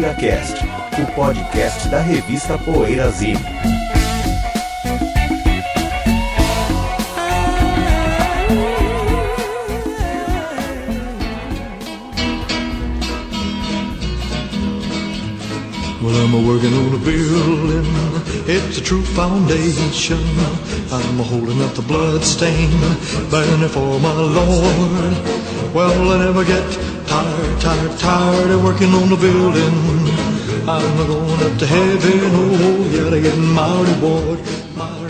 PoeiraCast, o podcast da revista Poeirazine. Well, I'm working on a building. It's a true foundation. I'm holding up the blood for my Lord. Well, I never get tired, tired, tired of working on the building. I'm going up to heaven. Oh, yeah, my reward.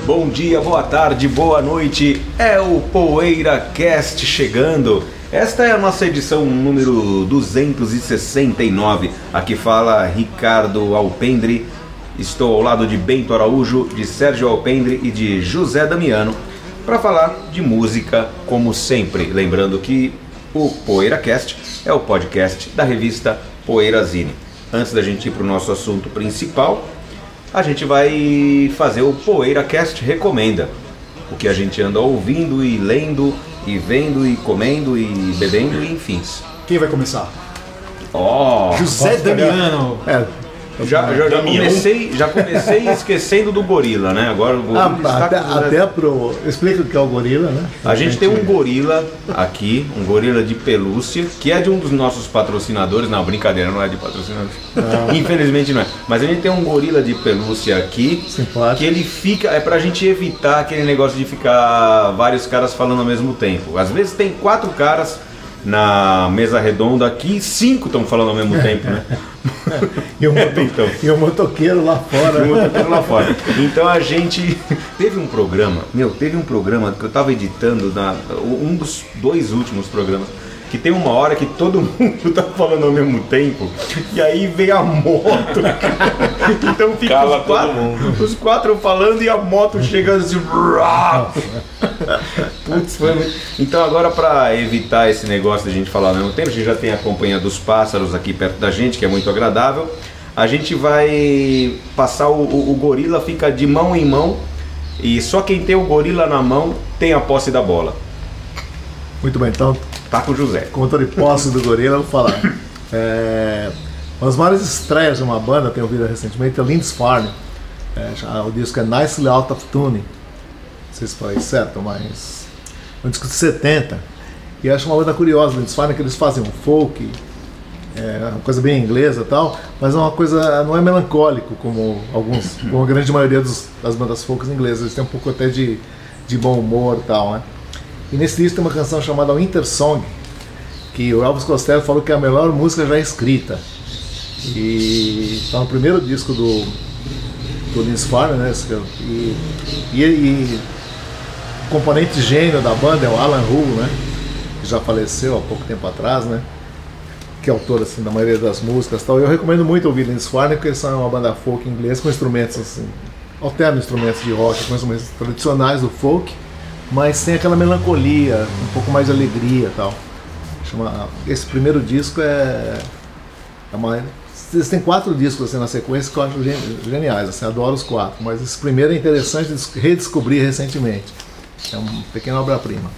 Bom dia, boa tarde, boa noite. É o PoeiraCast chegando. Esta é a nossa edição número 269. Aqui fala Ricardo Alpendre. Estou ao lado de Bento Araújo, de Sérgio Alpendre e de José Damiano para falar de música, como sempre. Lembrando que o PoeiraCast é o podcast da revista Poeirazine. Antes da gente ir para o nosso assunto principal, a gente vai fazer o PoeiraCast Recomenda. O que a gente anda ouvindo e lendo e vendo e comendo e bebendo e enfim. Quem vai começar? Ó, José Damiano. É, já, já, já comecei, já comecei esquecendo do gorila, né? Agora o gorila ah, está até, com- até pro. Explica o que é o gorila, né? A gente tem um gorila aqui, um gorila de pelúcia, que é de um dos nossos patrocinadores. Não, brincadeira, não é de patrocinador. Infelizmente não é. Mas a gente tem um gorila de pelúcia aqui, Simpático. que ele fica. É pra gente evitar aquele negócio de ficar vários caras falando ao mesmo tempo. Às vezes tem quatro caras na mesa redonda aqui e cinco estão falando ao mesmo tempo, né? E o, moto- Então. e o motoqueiro lá fora. Um outro lá fora. Então a gente teve um programa, meu, teve um programa que eu tava editando na um dos dois últimos programas. Que tem uma hora que todo mundo tá falando ao mesmo tempo e aí vem a moto. Então fica Cala os, quatro, os quatro falando e a moto chegando assim. Putz, foi muito... Então agora para evitar esse negócio de a gente falar ao mesmo tempo, a gente já tem a companhia dos pássaros aqui perto da gente, que é muito agradável. A gente vai passar o, o- o gorila fica de mão em mão e só quem tem o gorila na mão tem a posse da bola. Muito bem, então, Tá com o José. de posse do gorila, eu vou falar. É, uma das maiores estreias de uma banda, tenho ouvido recentemente, é Linds Farm. É, o disco é Nicely Out of Tune. Se falei certo, mas. É um disco de 70. E eu acho uma banda curiosa, Linds Farm, que eles fazem um folk, é uma coisa bem inglesa e tal, mas é uma coisa, não é melancólico como alguns, como a grande maioria dos- das bandas folk inglesas, eles têm um pouco até de, de bom humor e tal, né? E nesse disco tem uma canção chamada Winter Song, que o Elvis Costello falou que é a melhor música já escrita. E tá no primeiro disco do, do Linus Farmer, né? E, e, e componente gênio da banda é o Alan Hull, né? Que já faleceu há pouco tempo atrás, né? que é autor assim, da maioria das músicas tal. Eu recomendo muito ouvir Linus Farner, porque eles são uma banda folk inglesa com instrumentos assim, alternam instrumentos de rock, com instrumentos tradicionais do folk, mas tem aquela melancolia, um pouco mais de alegria tal. Chama, esse primeiro disco é, é uma, eles têm quatro discos assim, na sequência que eu acho gen- geniais, assim, adoro os quatro, mas esse primeiro é interessante de redescobrir recentemente. É uma pequena obra-prima.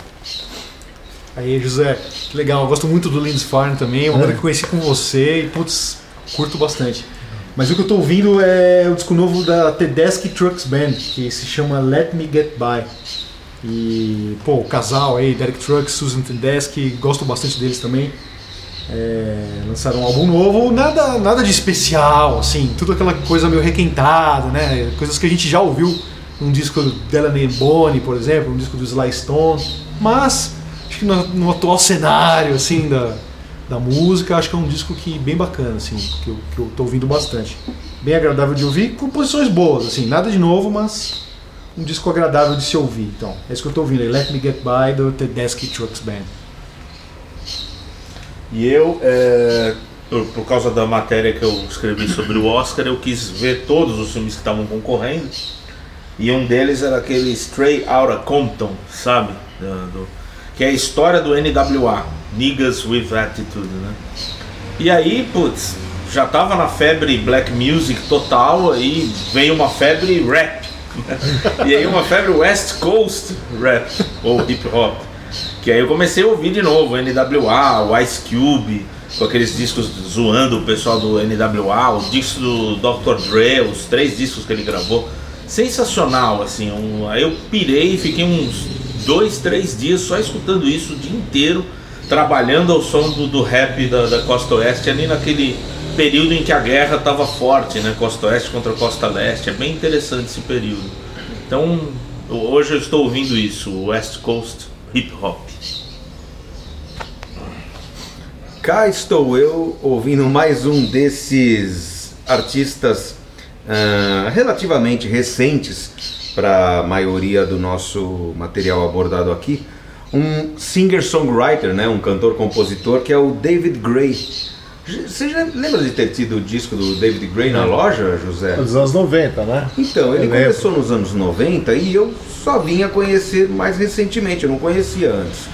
Aí, José, que legal. Eu gosto muito do Lindsay Farn também. Uma banda que eu conheci com você e, putz, curto bastante. Mas o que eu tô ouvindo é o disco novo da Tedeschi Trucks Band, que se chama Let Me Get By. E, pô, o casal aí, Derek Trucks, Susan Tedeschi, gosto bastante deles também. É, lançaram um álbum novo, nada, nada de especial, assim, tudo aquela coisa meio requentada, né? Coisas que a gente já ouviu num disco do Delaney Bonnie, por exemplo, um disco do Sly Stone, mas acho que no, no atual cenário, assim, da, da música, acho que é um disco que bem bacana, assim, que eu, que eu tô ouvindo bastante. Bem agradável de ouvir, composições boas, assim, nada de novo, mas um disco agradável de se ouvir. Então, é isso que eu tô ouvindo aí, Let Me Get By, do Tedeschi Trucks Band. E eu, é, por, por causa da matéria que eu escrevi sobre o Oscar, eu quis ver todos os filmes que estavam concorrendo. E um deles era aquele Stray Outta Compton, sabe? Da- do- que é a história do NWA, Niggas with Attitude, né? E aí, putz, já tava na febre black music total, aí veio uma febre rap. e aí uma febre West Coast rap, ou hip hop. Que aí eu comecei a ouvir de novo, NWA, o Ice Cube, com aqueles discos zoando o pessoal do NWA, o disco do Dr. Dre, os três discos que ele gravou. Sensacional, assim. Um, aí eu pirei fiquei uns dois, três dias só escutando isso o dia inteiro, trabalhando ao som do, do rap da, da Costa Oeste, ali naquele período em que a guerra estava forte, né? Costa Oeste contra Costa Leste. É bem interessante esse período. Então, hoje eu estou ouvindo isso, West Coast Hip Hop. Cá estou eu ouvindo mais um desses artistas ah, relativamente recentes para a maioria do nosso material abordado aqui. Um singer-songwriter, né, um cantor-compositor que é o David Gray. Você já lembra de ter tido o disco do David Gray na loja, José? Dos anos 90, né? Então, ele Eu lembro. começou nos anos 90 e eu só vim a conhecer mais recentemente, eu não conhecia antes.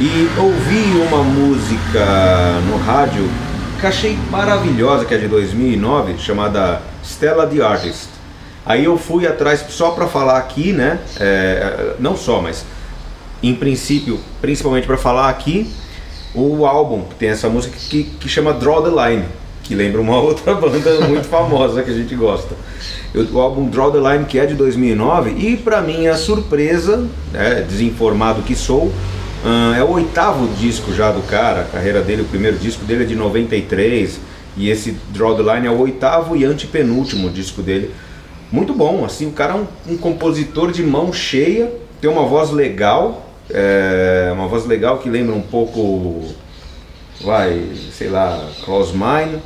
E ouvi uma música no rádio que achei maravilhosa, que é de 2009, chamada Stella the Artist. Aí eu fui atrás só para falar aqui, né? é, não só, mas em princípio, principalmente para falar aqui, o álbum que tem essa música que, que chama Draw the Line, que lembra uma outra banda muito famosa que a gente gosta. Eu- O álbum Draw the Line, que é de 2009, e para minha surpresa, né, desinformado que sou, é o oitavo disco já do cara, a carreira dele, o primeiro disco dele é de 93, e esse Draw the Line é o oitavo e antepenúltimo disco dele. Muito bom, assim, o cara é um, um compositor de mão cheia, tem uma voz legal, é, uma voz legal que lembra um pouco, vai, sei lá, Close Mine,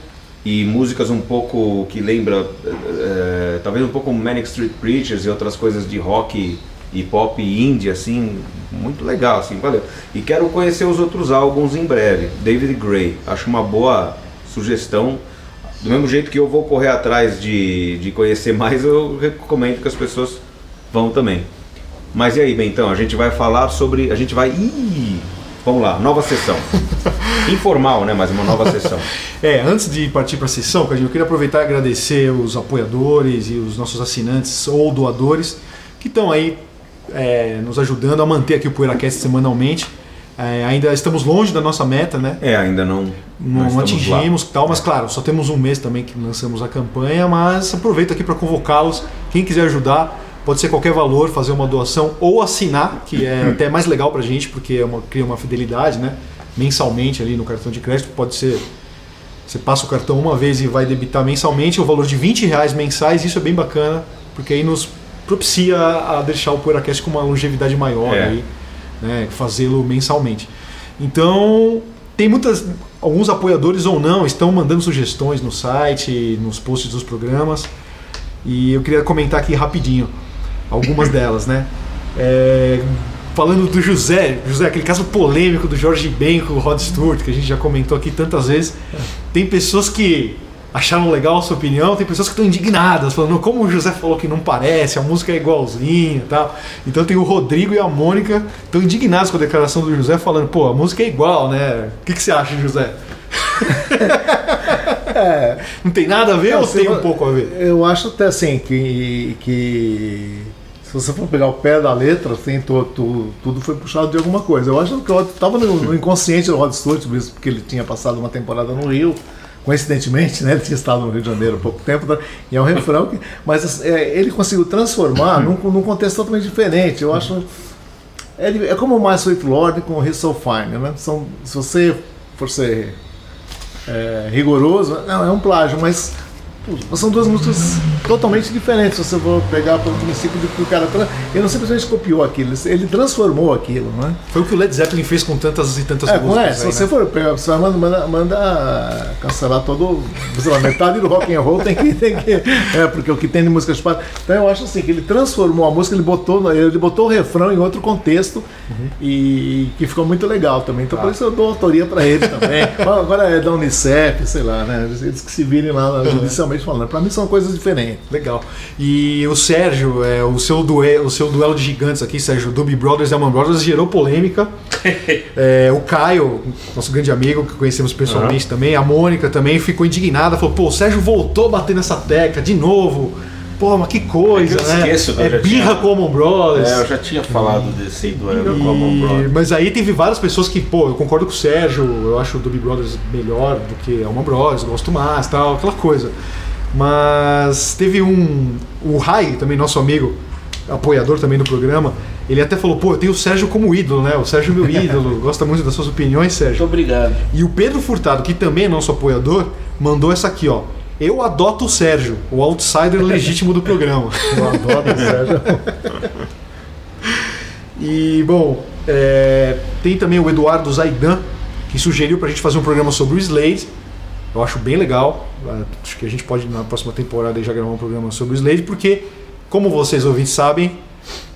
e músicas um pouco que lembra, é, talvez um pouco Manic Street Preachers e outras coisas de rock e pop indie, assim, muito legal, assim, valeu. E quero conhecer os outros álbuns em breve. David Gray, acho uma boa sugestão. Do mesmo jeito que eu vou correr atrás de, de conhecer mais, eu recomendo que as pessoas vão também. Mas e aí, Bentão, a gente vai falar sobre. A gente vai. Ih, vamos lá, nova sessão. Informal, né? Mas uma nova sessão. É, antes de partir para a sessão, eu queria aproveitar e agradecer os apoiadores e os nossos assinantes ou doadores que estão aí é, nos ajudando a manter aqui o PoeiraCast semanalmente. É, ainda estamos longe da nossa meta, né? É, ainda não. Não estamos atingimos tal, mas claro, só temos um mês também que lançamos a campanha, mas aproveito aqui para convocá-los. Quem quiser ajudar, pode ser qualquer valor, fazer uma doação ou assinar, que é até mais legal pra gente, porque é uma, cria uma fidelidade, né? Mensalmente ali no cartão de crédito, pode ser. Você passa o cartão uma vez e vai debitar mensalmente o valor de 20 reais mensais, isso é bem bacana, porque aí nos propicia a deixar o PoeiraCast com uma longevidade maior É. aí, né? Fazê-lo mensalmente. Então, tem muitas. Alguns apoiadores ou não estão mandando sugestões no site, nos posts dos programas. E eu queria comentar aqui rapidinho algumas delas, né? É, falando do José, José, aquele caso polêmico do Jorge Ben com o Rod Stewart, que a gente já comentou aqui tantas vezes. Tem pessoas que acharam legal a sua opinião, tem pessoas que estão indignadas, falando como o José falou que não parece, a música é igualzinha e tal. Então tem o Rodrigo e a Mônica estão indignados com a declaração do José, falando, pô, a música é igual, né? O que, que você acha, José? É, Não tem nada a ver Não, ou tem um pouco a ver? Eu acho até assim que, que se você for pegar o pé da letra, assim, tu- tu- tudo foi puxado de alguma coisa. Eu acho que eu estava no, no inconsciente do Rod Stewart, mesmo porque ele tinha passado uma temporada no Rio. Coincidentemente, né, ele tinha estado no Rio de Janeiro há pouco tempo, né, e é um refrão que. Mas é, ele conseguiu transformar num, num contexto totalmente diferente. Eu acho. É, é como o My Sweet Lord com o He's So Fine, né? São, se você for ser é, rigoroso, não, é um plágio, mas pô, são duas músicas totalmente diferentes. Se você for pegar pelo princípio de que o cara. Ele não simplesmente copiou aquilo, ele transformou aquilo, né? Foi o que o Led Zeppelin fez com tantas e tantas É, músicas. é, aí, se né? você for pegar, você vai manda, manda, manda cancelar todo, lá, metade do rock and roll tem que, tem que, é, porque o que tem de música chupada. Então eu acho assim que ele transformou a música, ele botou, ele botou o refrão em outro contexto Uhum. e que ficou muito legal também. Então Tá. por isso eu dou autoria pra ele também. Agora é da Unicef, sei lá, né? Eles, que se virem lá Uhum. Judicialmente falando. Pra mim são coisas diferentes. Legal. E o Sérgio, é, o, seu duelo, o seu duelo de gigantes aqui, Sérgio, Doobie Brothers e Allman Brothers, gerou polêmica. É, o Caio, nosso grande amigo, que conhecemos pessoalmente também, a Mônica também ficou indignada, falou: pô, o Sérgio voltou a bater nessa tecla de novo. Pô, mas que coisa, É que eu né? esqueço é birra tinha- com o Allman Brothers. É, eu já tinha falado desse duelo E- com a Mão Brothers. Mas aí teve várias pessoas que, pô, eu concordo com o Sérgio, eu acho o Doobie Brothers melhor do que a Alma Brothers, gosto mais, tal, aquela coisa. Mas teve um. O Rai, também nosso amigo, apoiador também do programa, ele até falou, pô, eu tenho o Sérgio como ídolo, né? O Sérgio é meu ídolo, gosta muito das suas opiniões, Sérgio. Muito obrigado. E o Pedro Furtado, que também é nosso apoiador, mandou essa aqui, ó. Eu adoto o Sérgio, o outsider legítimo do programa. Eu adoro o Sérgio. E, bom, é, tem também o Eduardo Zaidan, que sugeriu pra gente fazer um programa sobre o Slade. Eu acho bem legal. Acho que a gente pode, na próxima temporada, já gravar um programa sobre o Slade, porque, como vocês ouvintes sabem,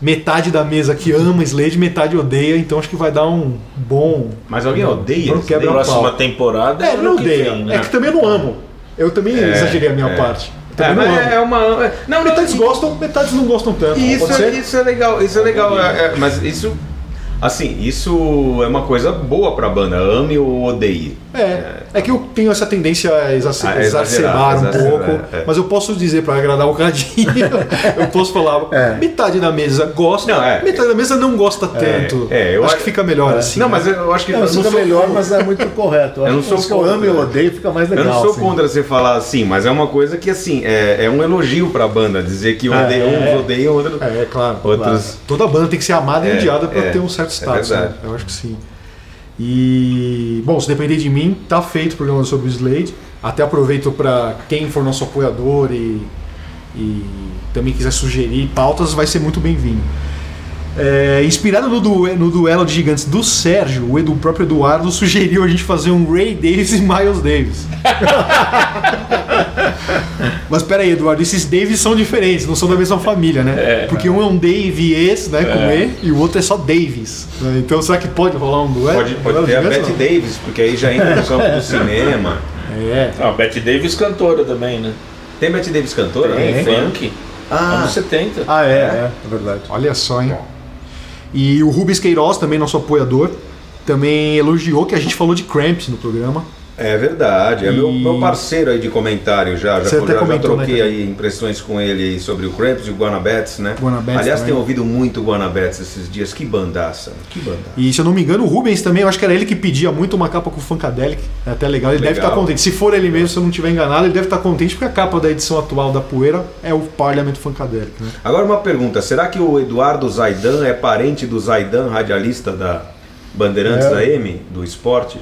metade da mesa aqui ama Slade, metade odeia, então acho que vai dar um bom. Mas alguém odeia quebra daí? Próxima temporada É, ano não que odeia. vem, né? É que também eu não amo. Eu também É, exagerei a minha é. parte. É, não é uma. é- Não, não, Metades gostam, metades não gostam tanto. Isso, ser? isso é legal, isso é legal. é- é, mas isso. Assim, isso é uma coisa boa pra banda. Ame ou odeie. É, é que eu tenho essa tendência a exace- A exacerbar exagerar, um exagerar, pouco, é. mas eu posso dizer para agradar o Cadinho, eu posso falar, É. metade da mesa gosta, Não, é. metade da mesa não gosta tanto. é, eu acho acho- que fica melhor assim. não, né? mas eu acho que Não, eu fica sou- melhor, mas é muito correto. Eu não acho sou que eu contra. amo e eu odeio fica mais legal. Eu não sou assim. contra você falar assim, mas é uma coisa que assim, é, é um elogio pra banda, dizer que É, odeia, é. uns odeiam, outros. É, claro. Outros. Toda banda tem que ser amada e É, odiada para é, ter um certo é status. né? verdade. Eu acho que sim. E bom, se depender de mim, tá feito o programa sobre o Slade. Até aproveito para quem for nosso apoiador e, e também quiser sugerir pautas, vai ser muito bem-vindo. É, inspirado no, due- no duelo de gigantes do Sérgio, o, Edu, o próprio Eduardo sugeriu a gente fazer um Ray Davis e Miles Davis. Mas peraí, Eduardo, esses Davis são diferentes, não são da mesma família, né? Porque um é um Davies, né, com E, e o outro é só Davis. né? Então será que pode rolar um duelo? Pode, pode Duelo ter a Bette Davis, porque aí já entra no campo do cinema. É. Ah, Betty Davis cantora também, né? Tem Bette Davis cantora? Tem, funk. Ah, Anos 70. Ah, é, é, é verdade. Olha só, hein? E o Rubens Queiroz, também nosso apoiador, também elogiou que a gente falou de Cramps no programa. É verdade, é meu, E- meu parceiro aí de comentário já. Já, já, já troquei né, aí impressões com ele sobre o Cramps e o Guanabets, né? Guanabets Aliás, também. tenho ouvido muito Guanabets esses dias. Que bandaça, que bandaça. E se eu não me engano, o Rubens também, eu acho que era ele que pedia muito uma capa com o Funkadelic. É até legal, ele deve Legal. estar contente. Se for ele mesmo, se eu não estiver enganado, ele deve estar contente porque a capa da edição atual da Poeira é o Parliament Funkadelic, né? Agora uma pergunta, será que o Eduardo Zaidan é parente do Zaidan, radialista da Bandeirantes É. da M, do esporte?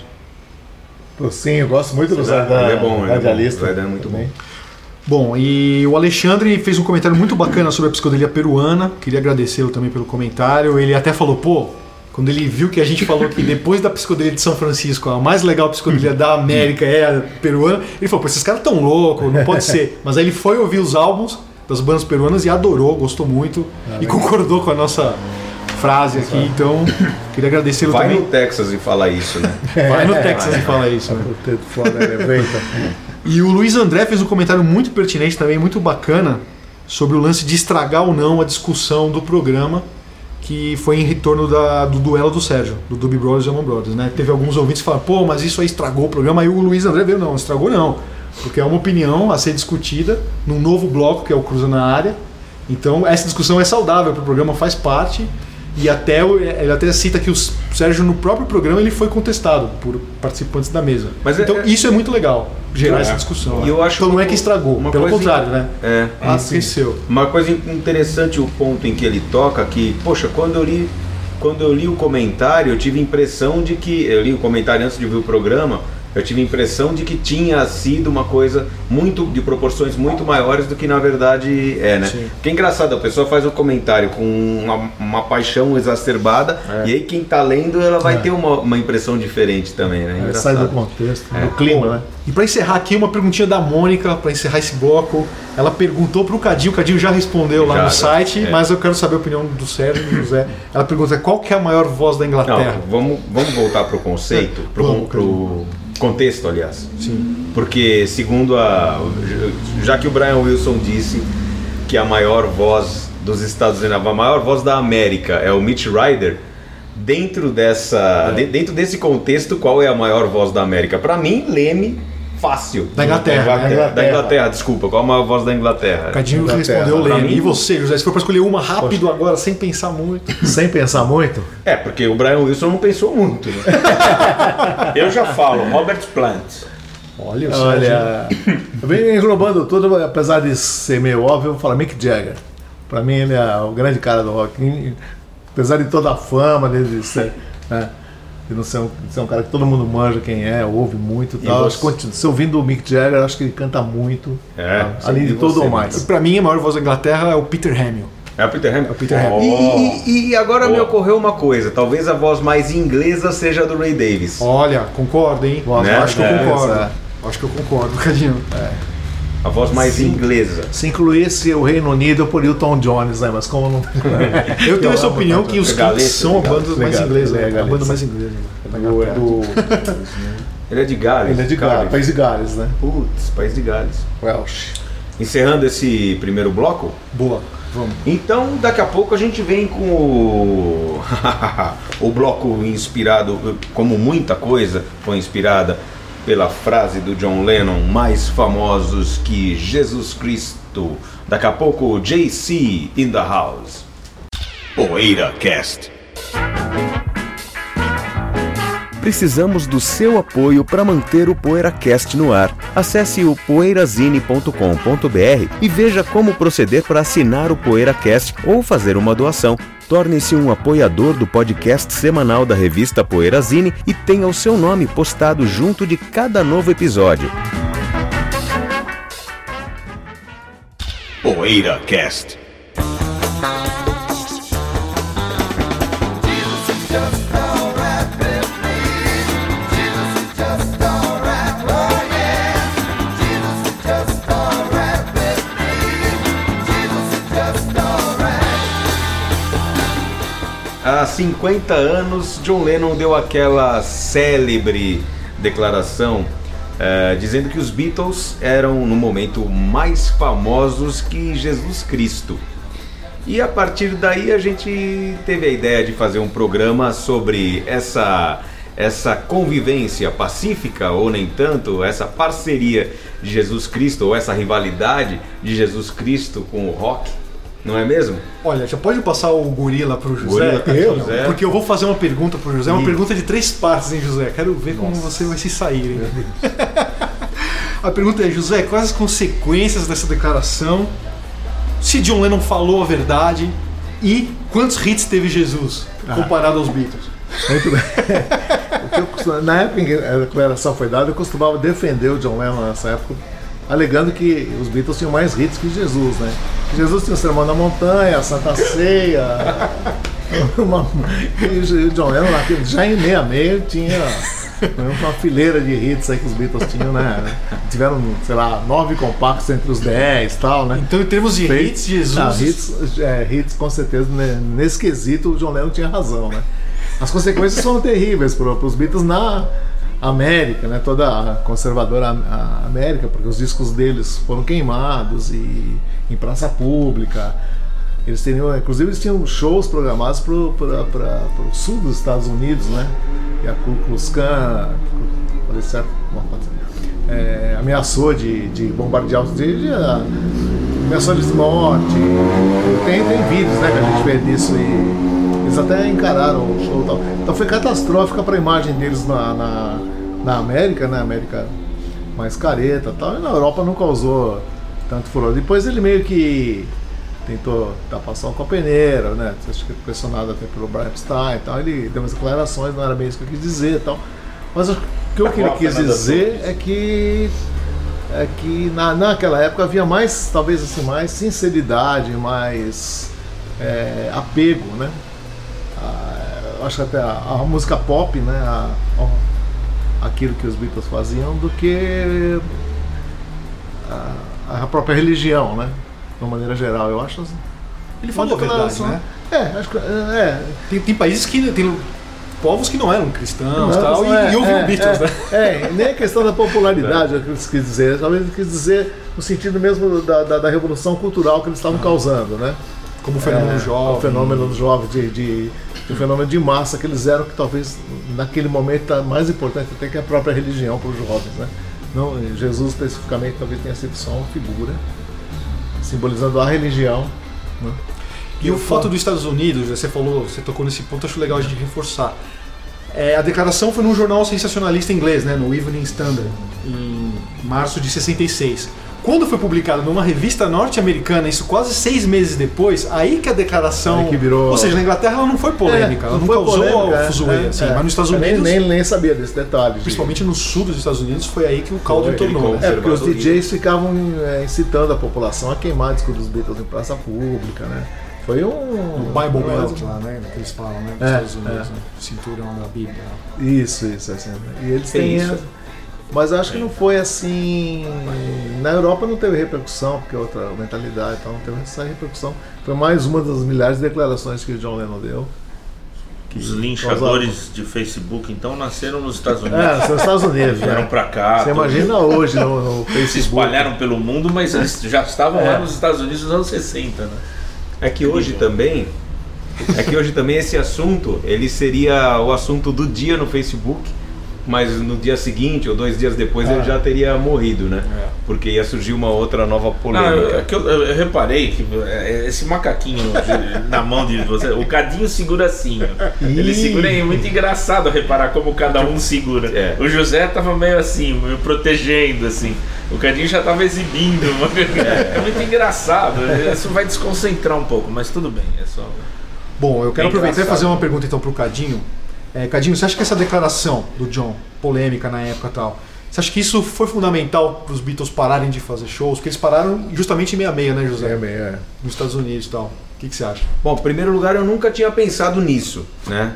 Sim, eu gosto muito do? Zaidan. Ele é bom, é bom. radialista. É muito também. Bom, e o Alexandre fez um comentário muito bacana sobre a psicodelia peruana. Queria agradecê-lo também pelo comentário. Ele até falou, pô, quando ele viu que a gente falou que depois da psicodelia de São Francisco, a mais legal psicodelia da América é a peruana, ele falou, pô, esses caras tão loucos, não pode ser. Mas aí ele foi ouvir os álbuns das bandas peruanas e adorou, gostou muito e concordou com a nossa frase aqui. Então, queria agradecê-lo Vai também. no Texas e fala isso, né? Vai no Texas e fala isso, né? Elevator. E o Luiz André fez um comentário muito pertinente também, muito bacana, sobre o lance de estragar ou não a discussão do programa, que foi em retorno da- do duelo do Sérgio, do Doobie Brothers e Allman Brothers. Né? Teve alguns ouvintes que falaram, pô, mas isso aí estragou o programa. Aí o Luiz André veio, não, estragou não. Porque é uma opinião a ser discutida num novo bloco, que é o Cruza na Área. Então essa discussão é saudável para o programa, faz parte. E até ele até cita que o Sérgio no próprio programa ele foi contestado por participantes da mesa. Mas é- então é- isso é muito legal, gerar É. essa discussão. E eu acho então não é que estragou, uma pelo coisa- contrário, né? É. Ah, esqueceu. Uma coisa interessante o ponto em que ele toca que, poxa, quando eu li quando eu li o comentário, eu tive a impressão de que eu li o comentário antes de ver o programa, eu tive a impressão de que tinha sido uma coisa muito de proporções muito maiores do que na verdade é, né? Sim. Que é engraçado, a pessoa faz o comentário com uma, uma paixão exacerbada É. e aí quem tá lendo ela vai ter uma, uma impressão diferente também, né? É, Engraçado. sai do contexto, do clima, né? E para encerrar aqui, uma perguntinha da Mônica, para encerrar esse bloco. Ela perguntou pro Cadinho, o Cadinho já respondeu lá Já, no site, é. mas eu quero saber a opinião do Sérgio e do José. Ela pergunta qual que é a maior voz da Não, Inglaterra? vamos, vamos voltar pro conceito, pro, Vamos, pro contexto, aliás. Sim. Porque, segundo a. Já que o Brian Wilson disse que a maior voz dos Estados Unidos, a maior voz da América é o Mitch Ryder, dentro, dessa, de- dentro desse contexto, qual é a maior voz da América? Para mim, Leme fácil. Da Inglaterra, Da né? Inglaterra, da Inglaterra, desculpa. Qual é a voz da Inglaterra? O Cadinho Inglaterra. respondeu lendo. mim- E você, José? Se for pra escolher uma rápido agora, sem pensar muito. Sem pensar muito, É, porque o Brian Wilson não pensou muito. Né? Eu já falo, Robert Plant. Olha, o olha, bem englobando tudo, apesar de ser meio óbvio, eu vou falar Mick Jagger. Pra mim ele é o grande cara do rock. Apesar de toda a fama dele de ser, né, de não ser um, de ser um cara que todo mundo manja quem é, ouve muito e E tal. você? Acho que continua- se ouvindo o Mick Jagger, acho que ele canta muito. É, tá? sim, além e de tudo você, o mais. Pra mim, a maior voz da Inglaterra é o Peter Hamill. É o Peter Hamilton. É o Peter Hamill. E, e- e agora me Boa. ocorreu uma coisa. Talvez a voz mais inglesa seja a do Ray Davis. Olha, concordo, hein? Voz Né? Acho que eu É, concordo. é. Acho que eu concordo, Cadinho. A voz mais Sim. inglesa. Se incluísse o Reino Unido, eu poria o Tom Jones, né? Mas como não. Eu tenho essa amo opinião que os Galês, Kings são a legal, banda mais inglesa. ele é né? A banda mais inglesa. Inglaterra. do, Ele é de Gales. ele é de Gales, País de Gales, né? Putz, País de Gales. Welsh. Encerrando esse primeiro bloco, Boa, vamos. então daqui a pouco a gente vem com o, o bloco inspirado, como muita coisa foi inspirada pela frase do John Lennon, mais famosos que Jesus Cristo. Daqui a pouco, JC in the house. Poeira Cast. Precisamos do seu apoio para manter o PoeiraCast no ar. Acesse o poeirazine.com.br e veja como proceder para assinar o PoeiraCast ou fazer uma doação. Torne-se um apoiador do podcast semanal da revista Poeirazine e tenha o seu nome postado junto de cada novo episódio. Poeira Há 50 anos, John Lennon deu aquela célebre declaração eh, dizendo que os Beatles eram, no momento, mais famosos que Jesus Cristo. E a partir daí a gente teve a ideia de fazer um programa sobre essa, essa convivência pacífica, ou nem tanto, essa parceria de Jesus Cristo, ou essa rivalidade de Jesus Cristo com o rock, não é mesmo? Olha, já pode passar o gorila pro José? Gorila Eu? José. Porque eu vou fazer uma pergunta pro José, uma Ih. pergunta de três partes, hein, José? Quero ver como você vai se sair, hein? A pergunta é, José, quais as consequências dessa declaração? Se John Lennon falou a verdade e quantos hits teve Jesus comparado aos Beatles? Muito bem. Na época em que a declaração foi dada, eu costumava defender o John Lennon nessa época, alegando que os Beatles tinham mais hits que Jesus, né? Que Jesus tinha o Sermão na Montanha, a Santa Ceia. uma- e o John Lennon, já em 66, tinha uma fileira de hits aí que os Beatles tinham, né? Tiveram, sei lá, nove compactos entre os dez e tal, né? Então, em termos de Feito- hits, Jesus. Ah, hits, é, hits, com certeza, né, nesse quesito, o John Lennon tinha razão, né? As consequências foram terríveis para os Beatles na América, né? Toda a conservadora América, porque os discos deles foram queimados e em praça pública. Eles teriam, inclusive, eles tinham shows programados para o sul dos Estados Unidos, né? E a Ku Klux Klan, certo? É, ameaçou de, de bombardear os de, de, ah, ameaçou de morte. Tem, tem vídeos né, que a gente vê disso e eles até encararam o show e tal. Então foi catastrófica para a imagem deles na, na, na América, né? América mais careta e tal. E na Europa não causou tanto furor. Depois ele meio que tentou tapar sol com a peneira, né? Acho que pressionado até pelo Brian Epstein e tal. Ele deu umas declarações, não era bem isso que eu quis dizer e tal. Mas o que eu Tá bom, quis dizer é que é que na, naquela época havia mais, talvez assim, mais sinceridade, mais é, apego, né? Ah, acho que até a, a música pop, né? A- a- aquilo que os Beatles faziam, do que a, própria religião, né? De uma maneira geral, eu acho. assim. Ele falou a verdade, né? É, acho que é, Tem, tem países que. Tem povos que não eram cristãos Não, e tal, e, é, e ouviam é, Beatles, é, né? É, nem a questão da popularidade é o que eles quis dizer. Talvez ele quis dizer no sentido mesmo da, da, da revolução cultural que eles estavam causando, né? Como o fenômeno É, jovem. O fenômeno jovem, de, de, um fenômeno de massa que eles eram, que talvez naquele momento é mais importante até que a própria religião para os jovens, né? Não, Jesus especificamente talvez tenha sido só uma figura simbolizando a religião. Né? E o fato dos Estados Unidos, você falou, você tocou nesse ponto, acho legal a gente reforçar. É, a declaração foi num jornal sensacionalista inglês, né, no Evening Standard, em março de 66. Quando foi publicado numa revista norte-americana, isso quase seis meses depois, aí que a declaração. Aí que virou- Ou seja, na Inglaterra ela não foi polêmica, É, ela não, causou polêmica, é, fuzuê, é, assim, é. mas nos Estados Eu Unidos, Nem, nem, nem sabia desse detalhe. de- principalmente no sul dos Estados Unidos, foi aí que o caldo entornou. né? É, porque os. DJs ficavam é, incitando a população a queimar discos dos Beatles em praça pública, né? Foi um. O Bible um- Belt lá, né? Que eles falam, né? Nos É, Estados Unidos, é. né? Cinturão da Bíblia. Isso, isso, assim. E eles têm. isso. Mas acho que não foi assim. Na Europa não teve repercussão, porque é outra mentalidade e tal, não teve essa repercussão. Foi mais uma das milhares de declarações que o John Lennon deu. Os linchadores de Facebook, então, nasceram nos Estados Unidos. É, são os Estados Unidos, Vieram né? pra cá. Você imagina hoje no, no Se Facebook. espalharam pelo mundo, mas eles já estavam É. lá nos Estados Unidos nos anos 60, né? É que hoje também, é que hoje também esse assunto, ele seria o assunto do dia no Facebook, mas no dia seguinte ou dois dias depois ele já teria morrido, né? Porque ia surgir uma outra nova Não, eu, é polêmica. que eu, eu reparei que é, esse macaquinho de- na mão de você, o Cadinho segura assim. ó. Ele segura é muito engraçado reparar como cada um segura. É. O José tava meio assim, meio protegendo assim. O Cadinho já tava exibindo. É, muito engraçado. Isso vai desconcentrar um pouco, mas tudo bem. É só. Bom, eu quero É aproveitar e fazer uma pergunta então pro Cadinho. É, Cadinho, você acha que essa declaração do John, polêmica na época e tal, você acha que isso foi fundamental para os Beatles pararem de fazer shows? Porque eles pararam justamente em 66, né, José? É, bem, é. Nos Estados Unidos e tal. O que, que você acha? Bom, em primeiro lugar, eu nunca tinha pensado nisso, né?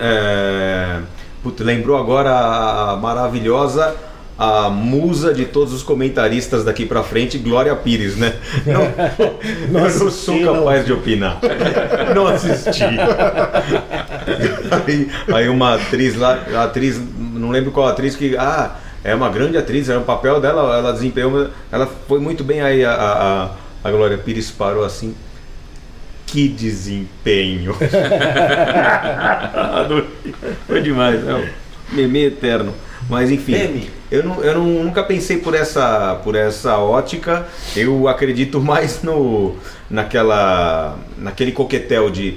É... Putz, lembrou agora a maravilhosa a musa de todos os comentaristas daqui pra frente, Glória Pires, né? Não, eu não sou capaz de opinar. Não assisti. Aí, aí uma atriz lá, atriz, não lembro qual atriz que, ah, é uma grande atriz, era um papel dela, ela desempenhou, ela foi muito bem aí a, a, a- Glória Pires parou assim. Que desempenho! Foi demais, é um meme eterno. Mas enfim, Meme. eu, não, eu não- nunca pensei por essa, por essa ótica. Eu acredito mais no naquela, naquele coquetel de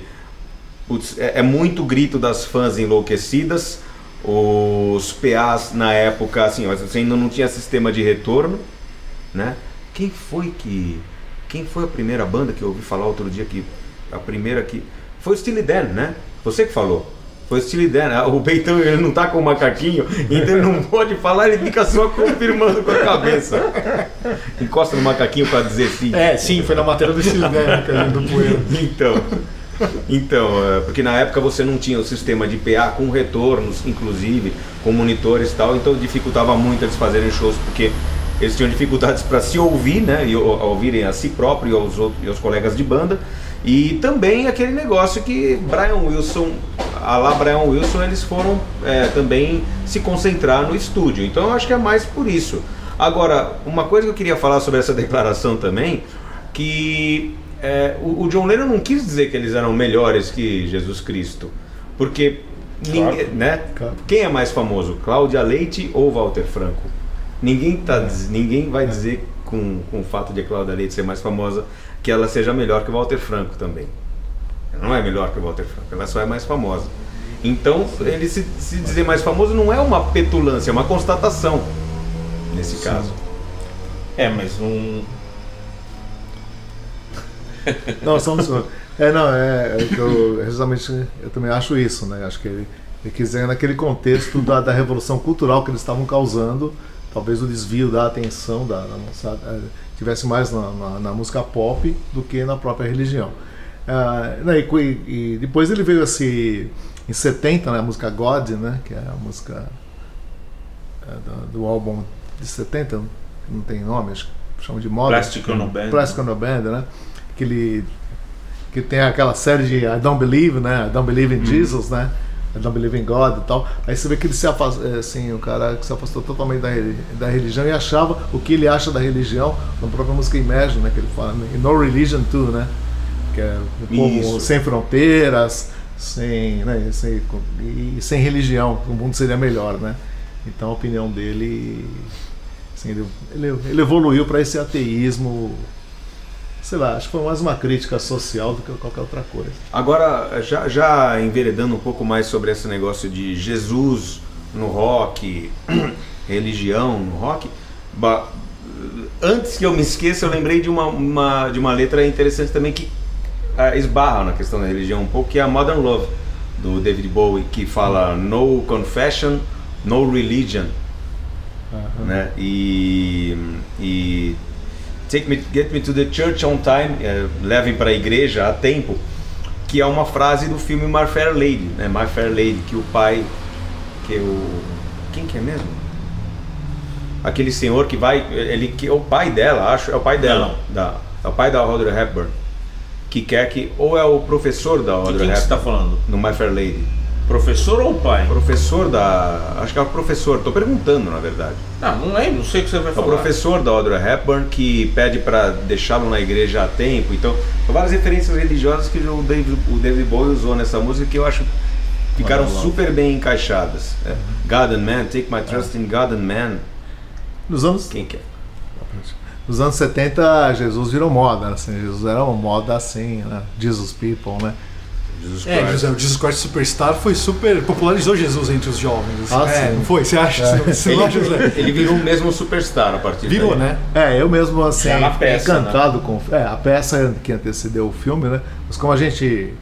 putz, é, é muito grito das fãs enlouquecidas. Os PAs na época, assim, você ainda não tinha sistema de retorno, né? Quem foi que quem foi a primeira banda que eu ouvi falar outro dia que a primeira que foi o Steely Dan, né? Você que falou. Foi o Steely Dan. Ah, O Beitão ele não tá com o macaquinho, então ele não pode falar, ele fica só confirmando com a cabeça. Encosta no macaquinho para dizer sim. É, sim, foi na matéria do Guy, Cadinho, do Poeira. Então, então, é, porque na época você não tinha o sistema de PA com retornos, inclusive, com monitores e tal, então dificultava muito eles fazerem shows, porque eles tinham dificuldades para se ouvir, né, e ou- ouvirem a si próprio e aos, outros- e aos colegas de banda, e também aquele negócio que Brian Wilson, a lá Brian Wilson, eles foram é, também se concentrar no estúdio, então eu acho que é mais por isso. Agora, uma coisa que eu queria falar sobre essa declaração também, que é, o, o John Lennon não quis dizer que eles eram melhores que Jesus Cristo, porque ninguém, né? Claro. Quem é mais famoso, Cláudia Leite ou Walter Franco? Ninguém tá, diz- ninguém vai dizer com, com o fato de a Cláudia Leite ser mais famosa que ela seja melhor que o Walter Franco também. Ela não é melhor que o Walter Franco, ela só é mais famosa. Então, ele se, se dizer mais famoso não é uma petulância, é uma constatação nesse caso. É, mas um. Não, segundo. É, não, é, é eu justamente eu também acho isso, né? Acho que ele, ele quis dizer naquele contexto da, da revolução cultural que eles estavam causando, talvez o desvio da atenção da, da moçada eh, tivesse mais na, na, na música pop do que na própria religião. Ah, né, e, e depois ele veio assim em 70, né, a música God, né? Que é a música eh, do, do álbum de 70, não tem nome, acho que chama de moda. Plastic Ono Band. Plastic Ono Band, né? Que ele que tem aquela série de I Don't Believe, né? I Don't Believe in Jesus, né? I Don't Believe in God e tal. Aí você vê que ele se afastou, assim, o cara que se afastou totalmente da, da religião e achava o que ele acha da religião na própria música Imagine, né? Que ele fala, né? No Religion Too, né? Que é um povo Isso. sem fronteiras, sem, né? sem, e sem religião, o mundo seria melhor, né? Então a opinião dele Assim, ele, ele, ele evoluiu para esse ateísmo, sei lá, acho que foi mais uma crítica social do que qualquer outra coisa. Agora, já, já enveredando um pouco mais sobre esse negócio de Jesus no rock, religião no rock, antes que eu me esqueça, eu lembrei de uma, uma- de uma letra interessante também que ah, esbarra na questão da religião um pouco, que é a Modern Love, do David Bowie, que fala No confession, no religion. Né? E, e Take me, Get Me to the Church on Time, eh, levem para a igreja a tempo, que é uma frase do filme My Fair Lady, né? My Fair Lady, que o pai, que o quem que é mesmo? Aquele senhor que vai, ele que é o pai dela, acho, é o pai dela, da, é o pai da Audrey Hepburn, que quer que ou é o professor da Audrey quem que você Hepburn está falando? no My Fair Lady, Professor ou pai? professor da, acho que é o professor, tô perguntando na verdade. Não, não lembro, não sei o que você vai É o falar. professor da Audrey Hepburn que pede para deixá-lo na igreja a tempo. Então, são várias referências religiosas que o David, o David Bowie usou nessa música que eu acho ficaram super bem encaixadas. É, God and Man, Take My Trust in God and Man. Nos anos, Quem que é? nos anos 70, Jesus virou moda, assim, Jesus era uma moda assim, né? Jesus People, né? Jesus É, José, o Jesus Christ Superstar foi super. popularizou Jesus entre os jovens. assim. Ah, é, sim. não foi? Você acha? Não- Você não acha, Ele, virou mesmo superstar a partir Virou, daí. né? É, eu mesmo assim, na peça, encantado com é, a peça que antecedeu o filme, né? Mas como a gente.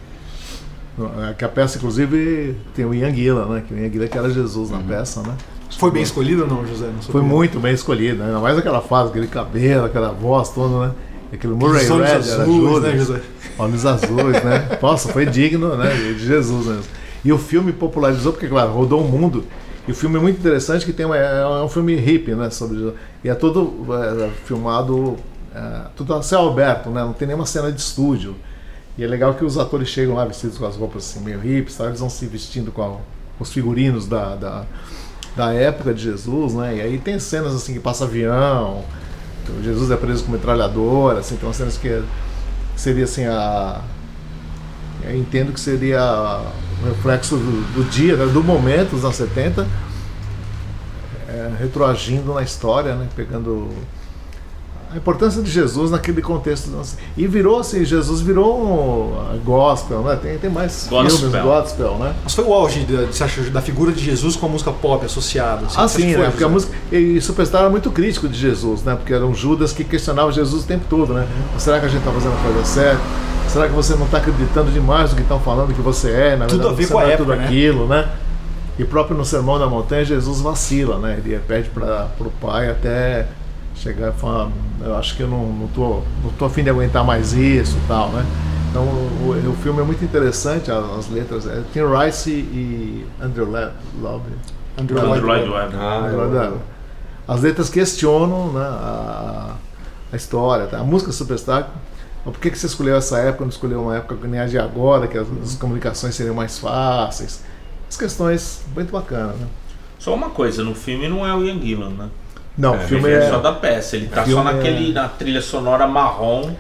é, Que a peça, inclusive, tem o Ian Gillan, né? Que o Ian Gillan que era Jesus na peça, né? Foi bem escolhido ou não, José? Não Foi muito bem escolhido, né? Ainda mais aquela fase, aquele cabelo, aquela voz toda, né? Aquele Murray Red azuis, era né? Olhos azuis, né? Nossa, foi digno né, de Jesus mesmo. E o filme popularizou, porque, claro, rodou o mundo. E o filme é muito interessante, que tem uma, é um filme hippie, né? Sobre, e é todo é, filmado, é, tudo a céu aberto, né? Não tem nenhuma cena de estúdio. E é legal que os atores chegam lá vestidos com as roupas assim, meio hippies, tá? eles vão se vestindo com a- os figurinos da, da, da época de Jesus, né? E aí tem cenas assim que passa avião, o Jesus é preso com metralhadora, assim, tem umas cenas que seria assim a. Eu entendo que seria o reflexo do, do dia, né, do momento, dos anos 70, é, retroagindo na história, né, pegando a importância de Jesus naquele contexto. E virou assim, Jesus virou um gospel, né? Tem, tem mais Gospel. filmes gospel, né? Mas foi o auge da, da figura de Jesus com a música pop associada. Assim, Ah, sim, né? Porque a música. E Superstar era muito crítico de Jesus, né? Porque eram Judas que questionavam Jesus o tempo todo, né? Será que a gente está fazendo a coisa certa? Será que você não está acreditando demais no que estão falando que você é? Na Tudo verdade, a ver você com a não é época, tudo né? aquilo, né? E próprio no Sermão da Montanha, Jesus vacila, né? Ele pede para o pai até chegar e falar: Eu acho que eu não, não, tô, não tô afim de aguentar mais isso e tal, né? Então o, o filme é muito interessante, as, as letras. É, Tim Rice e Andrew Le- Love. Andrew Andrew Lloyd Webber. Ah, As letras questionam né, a, a história. tá? A música Superstar. Por que, que você escolheu essa época, não escolheu uma época que nem a de agora, que as, as comunicações seriam mais fáceis? As questões muito bacanas. Né? Só uma coisa, no filme não é o Ian Gillan, né? Não, É, o filme Ele é é. só da peça, ele tá filme só naquele, é- na trilha sonora marrom,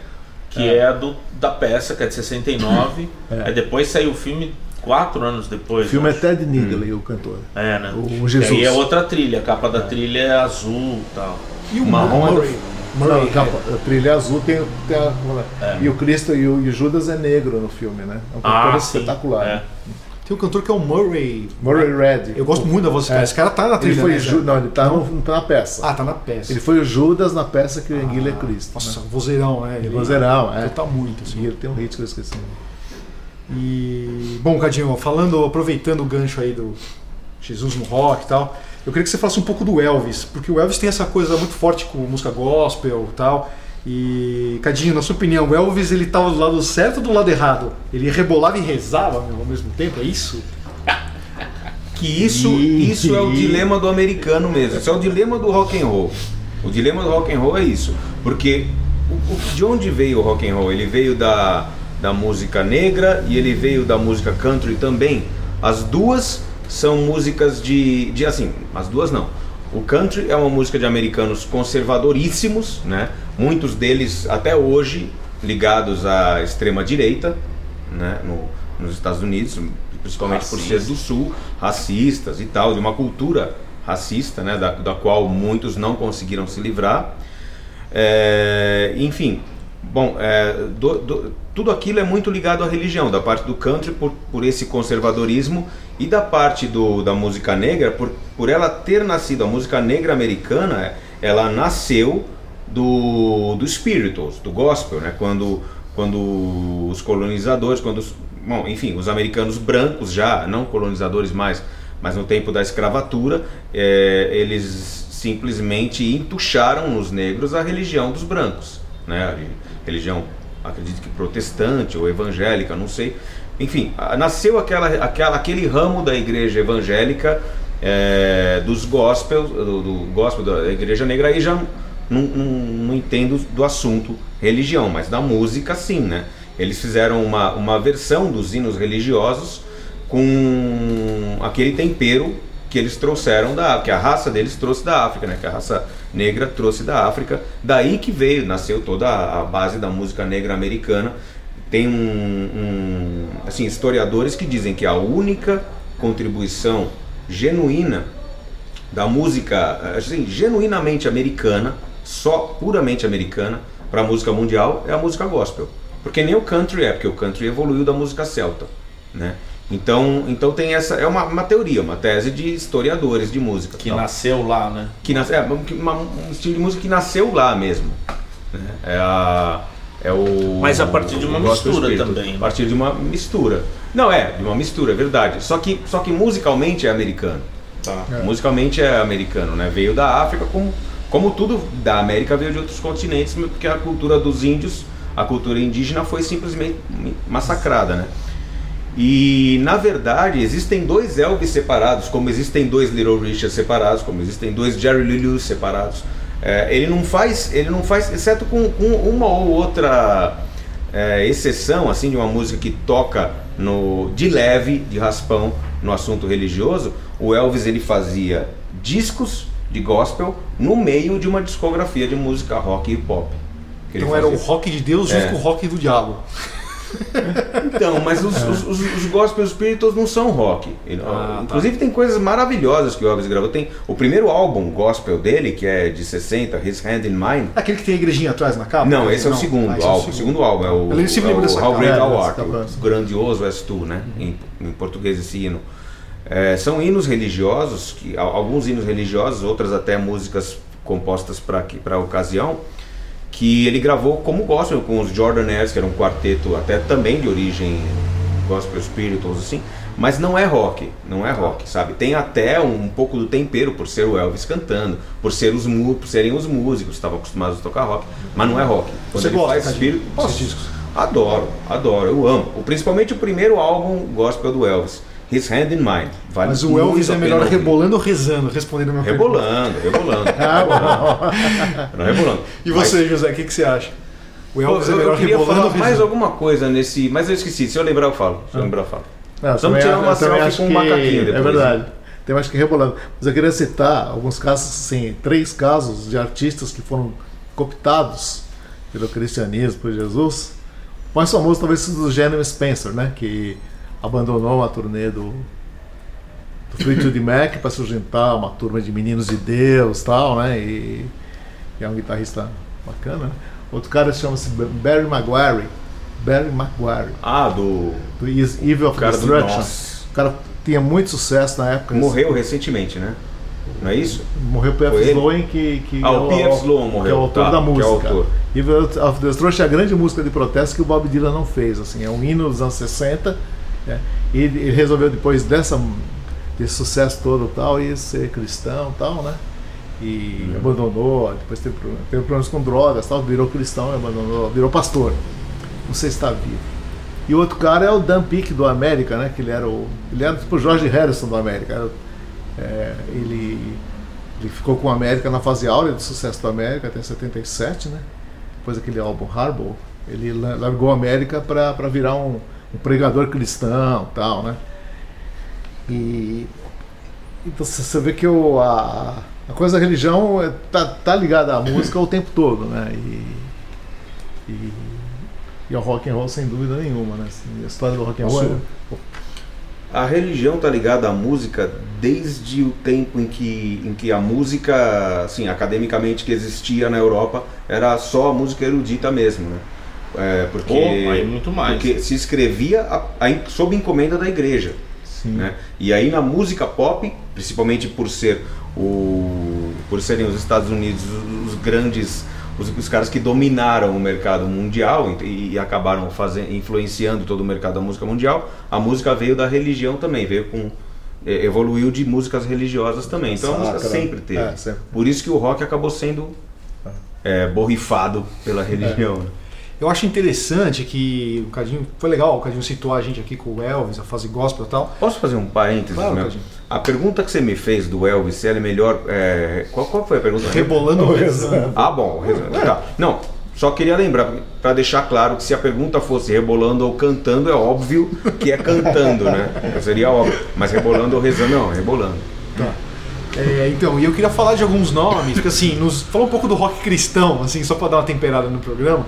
que é, a do, da peça, que é de 69. É. Aí depois saiu o filme quatro anos depois. O filme é. Ted Nigley, o cantor. É, né? o E Jesus. aí é outra trilha, a capa da trilha é azul e tal. E o Marrom é Murray. Não, capa- a trilha azul tem, tem a, É. E o Cristo e o, e o Judas é negro no filme, né? É um cantor Ah, sim. espetacular. É. né? Tem um cantor que é o Murray. Murray Red. Eu gosto muito da voz desse cara. É. Esse cara tá na Ele trilha. foi né, Ju-? Não, ele tá no- na peça. Ah, tá na peça. Ele foi o Judas na peça que o Enguila é Cristo. Nossa, né? vozeirão, né? Ele Vozeirão, é. Ele tá muito, assim. E ele tem um hit que eu esqueci. E. Bom, Cadinho, falando, aproveitando o gancho aí do Jesus no rock e tal, eu queria que você falasse um pouco do Elvis, porque o Elvis tem essa coisa muito forte com música gospel e tal. E, Cadinho, na sua opinião, o Elvis ele tava do lado certo ou do lado errado? Ele rebolava e rezava ao mesmo tempo, é isso? Que isso, isso é o dilema do americano mesmo. Isso é o dilema do rock and roll. O dilema do rock and roll é isso, porque o- o- de onde veio o rock and roll? Ele veio da, da música negra e ele veio da música country também. As duas são músicas de, de assim, as duas não. O country é uma música de americanos conservadoríssimos, né? Muitos deles até hoje ligados à extrema direita, né? No, nos Estados Unidos, principalmente por ser do sul, racistas e tal, de uma cultura racista, né, da, da qual muitos não conseguiram se livrar. É, enfim, bom, é, do, do, tudo aquilo é muito ligado à religião, da parte do country por, por esse conservadorismo e da parte do, da música negra, por, por ela ter nascido, a música negra americana, ela nasceu do, do spirituals, do gospel, né? quando, quando os colonizadores, quando os, bom, enfim, os americanos brancos já, não colonizadores mais, mas no tempo da escravatura, é, eles simplesmente entucharam nos negros a religião dos brancos, né? A religião, acredito que protestante ou evangélica, não sei. Enfim, nasceu aquela, aquela, aquele ramo da igreja evangélica é, dos gospels, do, do gospel da igreja negra, aí já não, não, não entendo do assunto religião, mas da música sim, né? Eles fizeram uma, uma versão dos hinos religiosos com aquele tempero que eles trouxeram da que a raça deles trouxe da África, né? Que a raça negra trouxe da África. Daí que veio, nasceu toda a base da música negra americana. Tem um, um assim historiadores que dizem que a única contribuição genuína da música, assim, genuinamente americana, só puramente americana para a música mundial é a música gospel. Porque nem o country é, porque o country evoluiu da música celta, né? Então, então tem essa é uma, uma teoria, uma tese de historiadores de música. Que tal. nasceu lá, né? Que nasceu, é, um estilo de música que nasceu lá mesmo. Né? É a é o Mas a partir de uma mistura também. A partir de uma mistura. Não é, de uma mistura, é verdade. Só que só que musicalmente é americano. Tá. É. Musicalmente é americano, né? Veio da África como como tudo da América veio de outros continentes, porque a cultura dos índios, a cultura indígena foi simplesmente massacrada, né? E na verdade existem dois Elvis separados, como existem dois Little Richard separados, como existem dois Jerry Lee Lewis separados. É, ele não faz, ele não faz, exceto com, com uma ou outra é, exceção assim de uma música que toca no de leve, de raspão no assunto religioso. O Elvis ele fazia discos de gospel no meio de uma discografia de música rock e hip hop. Então era o rock de Deus junto é. com o rock do diabo. Então, mas os, é. os, os, os gospel spirituals não são rock. Ele, ah, tá. inclusive tá. tem coisas maravilhosas que o Elvis gravou. Tem o primeiro álbum gospel dele, que é de 60, His Hand in Mine. Aquele que tem a igrejinha atrás na capa? Não, esse é o segundo ah, álbum. É o segundo álbum é o, é o How Great Thou Art, o Grandioso És Tu, né? Uhum. Em, em, português esse hino. É, são hinos religiosos, que, alguns hinos religiosos, outras até músicas compostas para a ocasião que ele gravou como gospel com os Jordanaires, que era um quarteto até também de origem gospel spirituals assim, mas não é rock, não é rock, sabe? Tem até um, um pouco do tempero por ser o Elvis cantando, por ser os por serem os músicos, estavam acostumados a tocar rock, mas não é rock. Quando Você gosta faz espírito, discos? Adoro, adoro, eu amo. Principalmente o primeiro álbum gospel do Elvis. His Hand in Mine. Vale Mas o Elvis é melhor rebolando ou rezando? Respondendo a minha rebolando, pergunta. Rebolando, ah, rebolando. rebolando. E você, Mas... José, o que, que você acha? O Elvis Pô, é melhor eu queria rebolando falar mais alguma coisa nesse... Mas eu esqueci, se eu lembrar eu falo. Se eu ah. lembrar eu falo. Não, Vamos tirar uma selfie com um macaquinho depois. É verdade. Tem mais que rebolando. Mas eu queria citar alguns casos, assim, três casos de artistas que foram cooptados pelo cristianismo, por Jesus. O mais famoso talvez seja do Jeremy Spencer, né? Que abandonou a turnê do, do Fleetwood Mac para se juntar uma turma de meninos de Deus tal, né? E, e é um guitarrista bacana. Né? Outro cara chama-se Barry Maguire. Barry Maguire. Ah, do. Do Evil of Destruction. O cara tinha muito sucesso na época. Morreu recentemente, né? Não é isso? Morreu o P.F. Sloan, que, que, ah, o P.F. Sloan morreu. Que é o autor tá, da música. Que é autor. Evil of Destruction é a grande música de protesto que o Bob Dylan não fez. Assim, é um hino dos anos 60 né? E ele resolveu depois dessa desse sucesso todo tal e ser cristão tal, né? E uhum. abandonou, depois teve, teve problemas com drogas, tal, virou cristão e abandonou, virou pastor. Se está vivo. E o outro cara é o Dan Peake do América, né? Que ele era o ele era tipo o George Harrison do América. É, ele ele ficou com o América na fase áurea do sucesso do América até 77, né? Depois daquele álbum Harbor, ele largou a América para virar um um pregador cristão tal, né? E então você vê que o, a, a coisa da religião é, tá, tá ligada à música o tempo todo, né? E, e, e, ao rock and roll sem dúvida nenhuma, né? Assim, a história do rock and roll. É, a religião tá ligada à música desde o tempo em que, em que a música, assim, academicamente que existia na Europa, era só a música erudita mesmo, né? É, porque, aí muito mais. porque se escrevia a, a- sob encomenda da igreja. Né? E aí na música pop, principalmente por ser o por serem os Estados Unidos os, os grandes os, os caras que dominaram o mercado mundial e, e acabaram fazendo influenciando todo o mercado da música mundial, a música veio da religião também, veio com evoluiu de músicas religiosas também. Então a música Sacra. sempre teve. É, sempre. Por isso que o rock acabou sendo eh, borrifado pela religião. né? Eu acho interessante que o Cadinho. Foi legal, o Cadinho citou a gente aqui com o Elvis, a fase gospel e tal. Posso fazer um parênteses? Claro, meu? Cadinho. A pergunta que você me fez do Elvis, se ele é melhor. é, Qual, qual foi a pergunta? Rebolando o rezando. Ah, bom. Tá. Não, só queria lembrar, para deixar claro que se a pergunta fosse rebolando ou cantando, é óbvio que é cantando, né? Seria óbvio. Mas rebolando ou rezando, não, rebolando. É, então, e eu queria falar de alguns nomes, porque assim, nos, falar um pouco do rock cristão, assim, só pra dar uma temperada no programa,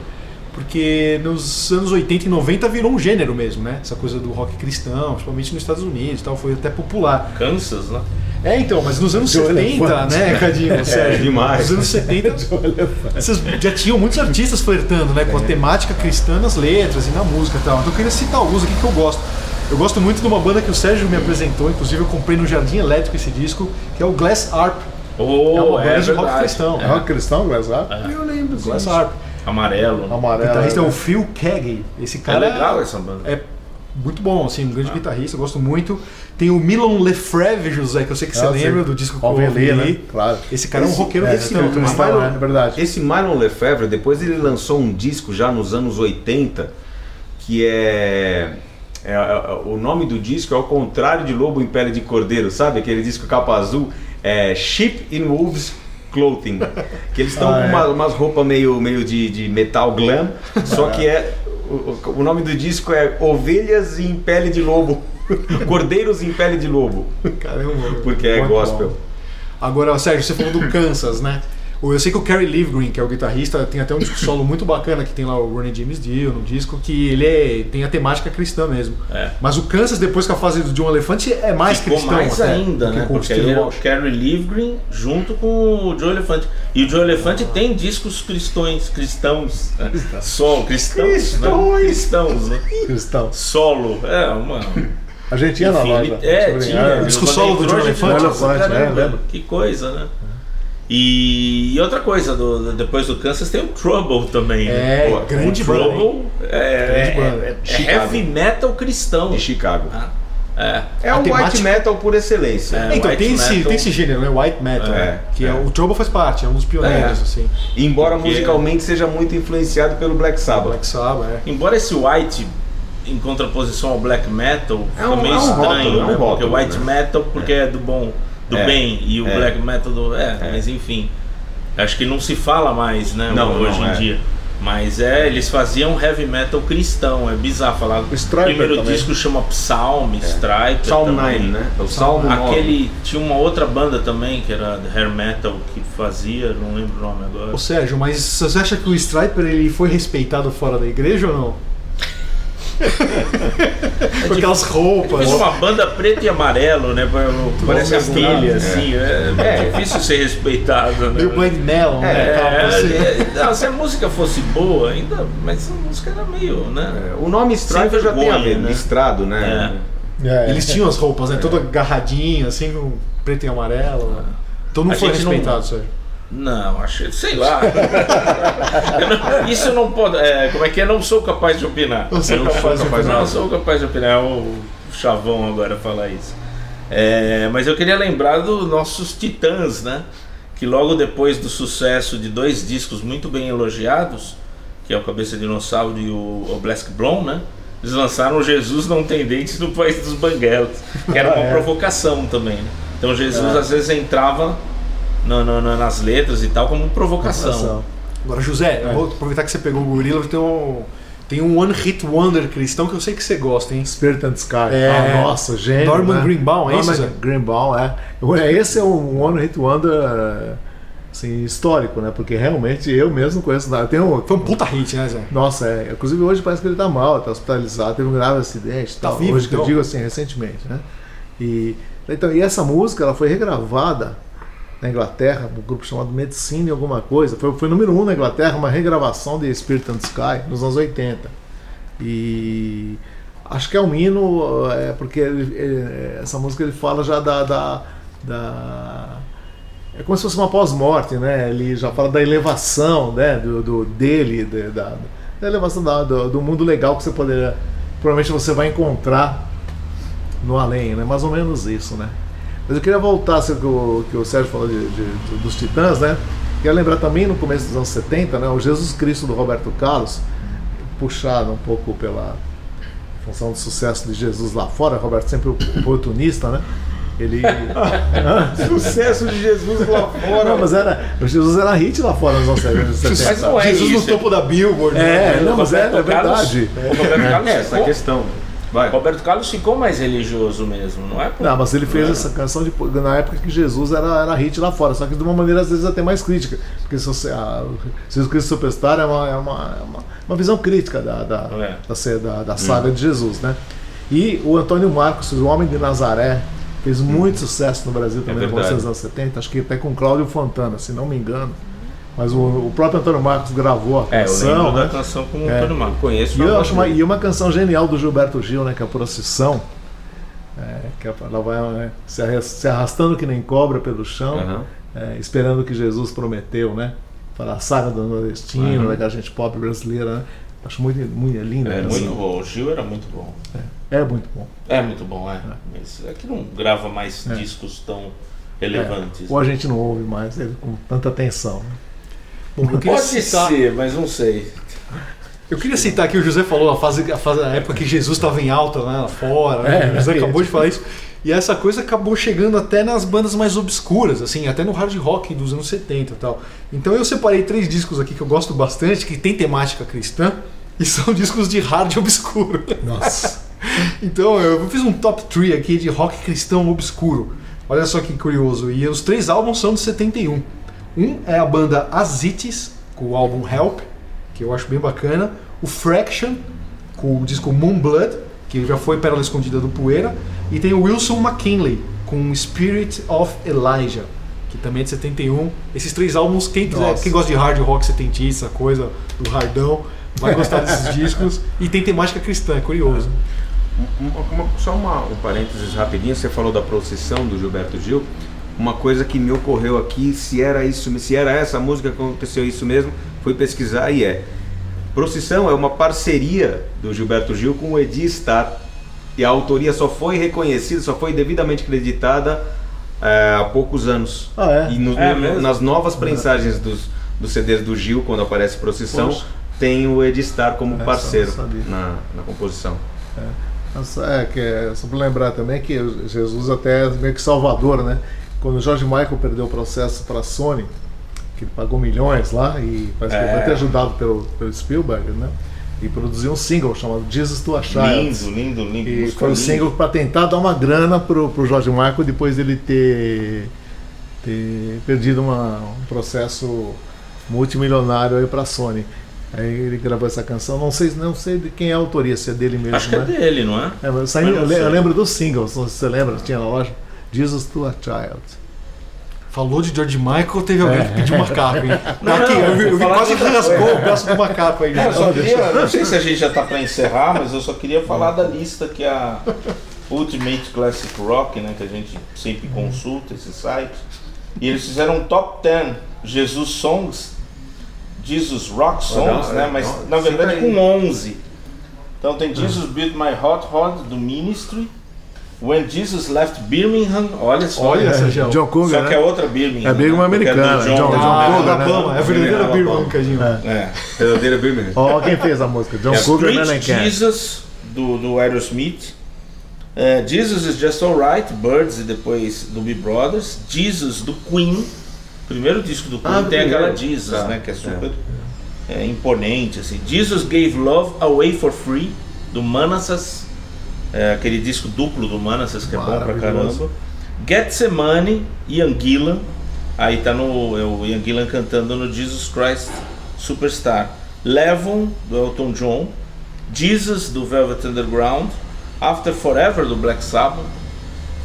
porque nos anos 80 e 90 virou um gênero mesmo, né? Essa coisa do rock cristão, principalmente nos Estados Unidos e tal, foi até popular. Kansas, né? É, então, mas nos anos Joe 70, Elefante. né, Cadinho? Sério, demais. Nos anos 70, vocês já tinham muitos artistas flertando, né, com a temática cristã nas letras e na música e tal. Então eu queria citar alguns aqui que eu gosto. Eu gosto muito de uma banda que o Sérgio me apresentou, inclusive eu comprei no Jardim Elétrico esse disco, que é o Glass Harp. Oh, é uma banda de rock cristão. É rock cristão, Glass Harp? Eu lembro. Glass Harp. Amarelo. O Amarelo. guitarrista é o Phil Keggy. Esse É cara legal essa banda. é muito bom, assim, um grande guitarrista, eu gosto muito. Tem o Milon Lefebvre, José, que eu sei que você Ah, lembra sim. do disco que eu Alvin ouvi. Lee, né? Claro. Esse cara é um Esse- roqueiro é, cristão. esse né? cristão, Mylon- é verdade. Esse Mylon Lefebvre, depois ele lançou um disco já nos anos 80, que é, é- é- o nome do disco é ao contrário de Lobo em Pele de Cordeiro, sabe? Aquele disco capa azul, é Sheep in Wolves Clothing, que eles estão Ah, com é. uma- umas roupas meio, meio de, de metal glam, só que é o, o- nome do disco é Ovelhas em Pele de Lobo, Cordeiros em Pele de Lobo, Caramba. porque é gospel. bom. Agora, Sérgio, você falou do Kansas, né? O- Eu sei que o Kerry Livgren, que é o guitarrista, tem até um disco solo muito bacana que tem lá o Ronnie James Dio no disco, que ele é, tem a temática cristã mesmo. É. Mas o Kansas, depois com a fase do John Elefante, é mais Ficou cristão. mais até, ainda, que né? o Porque Steve aí é o. Kerry Livgren junto com o Joe Elefante. E o Joe Elefante tem discos cristões, cristãos. né? Solo, cristãos. Cristões. Né? Cristãos, né? Cristão. Solo. É, uma. A gente ia na Enfim, loja. ele- é, tinha. é, disco solo do gente, Elefante. é, lembro. Que coisa, né? E, e outra coisa, do- depois do Kansas tem o Trouble também. né? É, Pô, grande o banda, Trouble é, Grande é- é Chicago. heavy metal cristão. De Chicago. É. É A o temática- white metal por excelência. É. então, tem esse, tem esse gênero, né? White metal. É, que é. é. o Trouble faz parte, é um dos pioneiros, É. assim. Embora Porque- musicalmente seja muito influenciado pelo Black Sabbath. Black Sabbath, é. Embora esse white, em contraposição ao black metal, É um- meio é um estranho, rótulo, é um né? rótulo, porque o white né? metal porque é, do bom, do É. bem, e o É. black metal do. É, É. mas enfim. Acho que não se fala mais, né? Não, hoje não, em é. dia. Mas é, eles faziam heavy metal cristão, é bizarro falar. O Striper primeiro também. disco chama Psalm, Striper. Psalm também. 9, né? É o Salmo 9. Aquele. Tinha uma outra banda também, que era hair metal, que fazia, não lembro o nome agora. Ô Sérgio, mas você acha que o Striper ele foi respeitado fora da igreja ou não? Com aquelas roupas. Uma banda preto e amarelo, né? Parece a pilha, É. assim. É, É. difícil ser respeitado, né? Meio Blind Melon, né? É, música. é, não, se a música fosse boa, ainda. Mas a música era meio, né? É, O nome Striper Sem já tem a ver, né? listrado, né? É. Eles tinham as roupas, né? Toda agarradinha, assim, com preto e amarelo. né? Então não A foi gente não- respeitado, Sérgio. Não, achei. Sei lá. Eu não- isso não pode. é, como é que é? Não sou capaz de opinar. Não sou Eu capaz de opinar. Não sou capaz de opinar. É o chavão agora falar isso. É, mas eu queria lembrar dos nossos titãs, né? Que logo depois do sucesso de dois discos muito bem elogiados, que é o Cabeça de Dinossauro e o, o Black Blonde, né? Eles lançaram Jesus Não Tem Dentes no País dos Banguelos, que era uma Ah, é. provocação também. Né? Então Jesus É. às vezes entrava no- no- no- nas letras e tal como provocação. Agora, José, É. eu vou aproveitar que você pegou o gorila, tem um, tem um One Hit Wonder cristão que eu sei que você gosta, hein? Spirit and Sky. É. Ah, nossa, gênio. Norman né? Greenbaum, é isso, Norman? Greenbaum, é. Esse é um One Hit Wonder. assim, histórico, né? Porque realmente eu mesmo conheço nada. Tem um, Foi um puta hit, né, Zé? nossa, é, inclusive hoje parece que ele tá mal, tá hospitalizado, teve um grave acidente, Tá tal. vivo, hoje que eu então? digo assim, recentemente, né? E então, e essa música ela foi regravada na Inglaterra, um grupo chamado Medicine alguma coisa. Foi, foi número um na Inglaterra, uma regravação de Spirit and Sky nos anos 80. E acho que é um hino, é, porque ele- ele- essa música ele fala já da, da, da- é como se fosse uma pós-morte, né? Ele já fala da elevação, né? Do, do- dele, de- da, da elevação da- do, do mundo legal que você poderia, provavelmente você vai encontrar no além, né? Mais ou menos isso, né? Mas eu queria voltar assim, que, o, que o Sérgio falou de, de- dos Titãs, né? Queria lembrar também no começo dos anos 70, né? O Jesus Cristo do Roberto Carlos, puxado um pouco pela função do sucesso de Jesus lá fora, Roberto sempre oportunista, né? Ele. Sucesso de Jesus lá fora. Não, mas era, o Jesus era hit lá fora nos anos 70. Mas não é Jesus isso. no topo da Billboard. É, né? não, mas é, é verdade. O Roberto Carlos, É, essa questão. Vai. Roberto Carlos ficou mais religioso mesmo, não é? por- Não, mas ele fez não é? essa canção de- na época que Jesus era, era hit lá fora, só que de uma maneira às vezes até mais crítica. Porque se você, a, Jesus Cristo Superstar é uma, é uma, é uma, uma visão crítica da, da, É. da, da, da saga de Jesus, né? E o Antônio Marcos, o Homem de Nazaré, fez muito sucesso no Brasil também no verdade. começo dos anos 70, acho que até com Cláudio Fontana, se não me engano. Mas o, o próprio Antônio Marcos gravou a É, canção, lembro né? da canção com o É. Antônio Marcos. Conheço. E eu acho uma, e uma canção genial do Gilberto Gil, né? Que é a Procissão. É, que ela vai né, se arras- se arrastando que nem cobra pelo chão, Aham. é, esperando o que Jesus prometeu, né? Para a saga do nordestino, Uhum. daquela gente pobre brasileira, né? Acho muito, muito linda. É. Muito bom. O Gil era muito bom. É muito bom. É muito bom, é. Mas é que não grava mais É. discos tão É. relevantes. Ou a gente não ouve mais ele com tanta atenção. né? Bom, eu queria Pode citar, ser, mas não sei. Eu queria citar aqui, o José falou a fase, a fase a época que Jesus estava em alta né, lá fora, né? É, o José é. acabou de falar isso. E essa coisa acabou chegando até nas bandas mais obscuras, assim, até no hard rock dos anos 70 e tal. Então eu separei três discos aqui que eu gosto bastante, que tem temática cristã, e são discos de hard obscuro. Nossa. Então eu fiz um top 3 aqui de rock cristão obscuro. Olha só que curioso. E os três álbuns são de 71. Um é a banda Azites, com o álbum Help, que eu acho bem bacana. O Fraction, com o disco Moonblood, que já foi Pérola Escondida do Poeira. E tem o Wilson McKinley, com Spirit of Elijah, que também é de 71. Esses três álbuns, quem, quiser, quem gosta de hard rock setentista, coisa do hardão, vai gostar desses discos. E tem temática cristã, é curioso. Uma- uma- só uma, um parênteses rapidinho, você falou da procissão do Gilberto Gil. Uma coisa que me ocorreu aqui, se era isso, se era essa música que aconteceu isso mesmo, fui pesquisar e é. Procissão é uma parceria do Gilberto Gil com o Edi Star. E a autoria só foi reconhecida, só foi devidamente creditada é, há poucos anos. Ah, é? E no- É no- nas novas prensagens dos, dos CDs do Gil, quando aparece Procissão, Poxa. tem o Edi Star como eu parceiro na, na composição. Nossa, é, que é, só para lembrar também que Jesus até é meio que salvador, né? Quando o George Michael perdeu o processo para a Sony, que ele pagou milhões lá e parece que É. vai ter ajudado pelo, pelo Spielberg, né? E produziu um single chamado Jesus to a Child. Lindo, lindo, lindo. E foi linda. single para tentar dar uma grana pro, pro George Michael depois dele ter, ter perdido uma- um processo multimilionário aí para a Sony. Aí ele gravou essa canção, não sei, não sei de quem é a autoria, se é dele mesmo, Acho que é né? dele, não é? É, mas saiu- Mas eu, eu lembro dos singles, não sei se você lembra, tinha na loja. Jesus to a Child. Falou de George Michael, teve alguém É. que pediu macaco, hein? Não, Aqui, não, eu, vi- eu quase que rasgou o braço do macaco aí. Não, só Não, queria, não sei se a gente já tá para encerrar, mas eu só queria falar da lista que a Ultimate Classic Rock, né, que a gente sempre consulta esse site, e eles fizeram um top 10 Jesus Songs, Jesus Rock Songs, né, é, mas não, na verdade com 11. Então tem Jesus Built My Hot Rod do Ministry, When Jesus Left Birmingham, olha só, Olha, Sérgio. John Cougar, só né? que é outra Birmingham. É Birmingham né, é americana, John- John Ah, Cougar, né? Alabama, é a verdadeira Alabama. Birmingham, Cadinho. É. É. Verdadeira Birmingham. Ó, quem fez a música? John Cougar Street Man and Cat. Jesus do, do Aerosmith. É, Jesus is Just Alright, Birds e depois do Be Brothers. Jesus do Queen. Primeiro disco do Queen Ah, tem aquela. Jesus, Tá, né? Que é super é, imponente. Assim. Jesus Gave Love Away for Free do Manassas. É, aquele disco duplo do Manassas que é bom pra caramba. Getsemane, Ian Gillan. Aí tá no é o Ian Gillan cantando no Jesus Christ Superstar. Levon do Elton John, Jesus do Velvet Underground, After Forever do Black Sabbath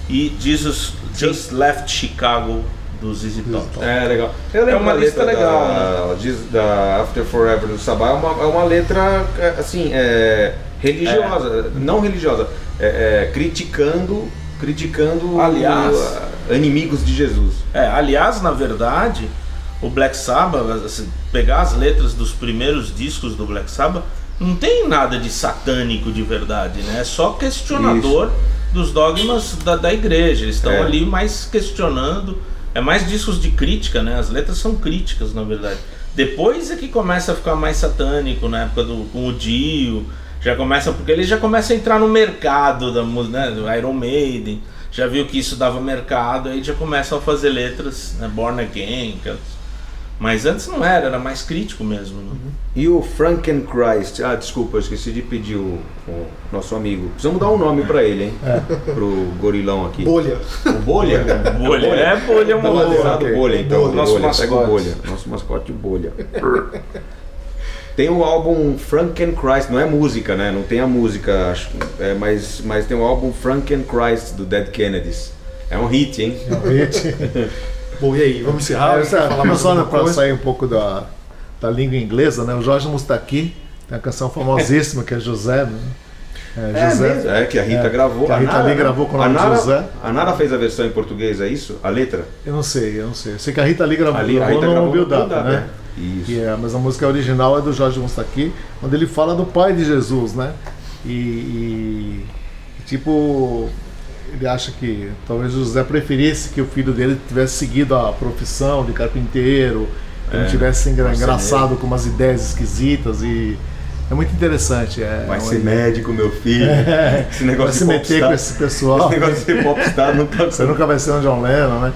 e Jesus Just Left Chicago do ZZ Top. É, legal. É uma da lista letra legal, da, diz- da After Forever do Sabá, é uma, é uma letra, é, assim, é, religiosa, não religiosa, é, é, criticando, criticando Aliás- uh, inimigos de Jesus. É, aliás, na verdade, o Black Sabbath, assim, pegar as letras dos primeiros discos do Black Sabbath, não tem nada de satânico de verdade, né? É só questionador dos dogmas da, da igreja. Eles estão É. ali mais questionando. É mais discos de crítica, né? As letras são críticas, na verdade. Depois é que começa a ficar mais satânico, na época do com o Dio. Já começa, porque ele já começa a entrar no mercado da música, né? Do Iron Maiden. Já viu que isso dava mercado, aí já começam a fazer letras, né? Born Again. aquelas- Mas antes não era, era mais crítico mesmo. né? E o Frankenchrist, ah, desculpa, eu esqueci de pedir o, o nosso amigo. Precisamos dar um nome pra ele, hein? Pro gorilão aqui. Bolha. O Bolha? Bolha, é bolha, é Vamos boa. batizar do Bolha, então. Bolha. Nosso Bolha, pega o mascote. Bolha. Nosso mascote Bolha. Tem o álbum Frankenchrist, não é música, né? Não tem a música, acho, é, mas, mas tem o álbum Frankenchrist do Dead Kennedys. É um hit, hein? Bom, e aí, vamos encerrar? É, Quer falar mais só para sair um pouco da, da língua inglesa, né? O Jorge Mustaki tem uma canção famosíssima que é José, né? É, José. mesmo? É, que a Rita É, gravou. que a Rita Lee gravou com o a nome de Nara, José. A Nara fez a versão em português, é isso? A letra? Eu não sei, eu não sei. Eu sei que a Rita Lee gravou, Ali, a gravou Rita no gravou Build Up, né? É. Isso. Que é, mas a música original é do Jorge Mustaki, onde ele fala do pai de Jesus, né? E, e- tipo, ele acha que talvez José preferisse que o filho dele tivesse seguido a profissão de carpinteiro, que não tivesse engra- engraçado com umas ideias esquisitas e é muito interessante. É, Vai é ser uma- médico, meu filho. Esse vai negócio se de meter popstar- com esse pessoal. Esse negócio de ser popstar não tá Você nunca vai ser um John Lennon, né?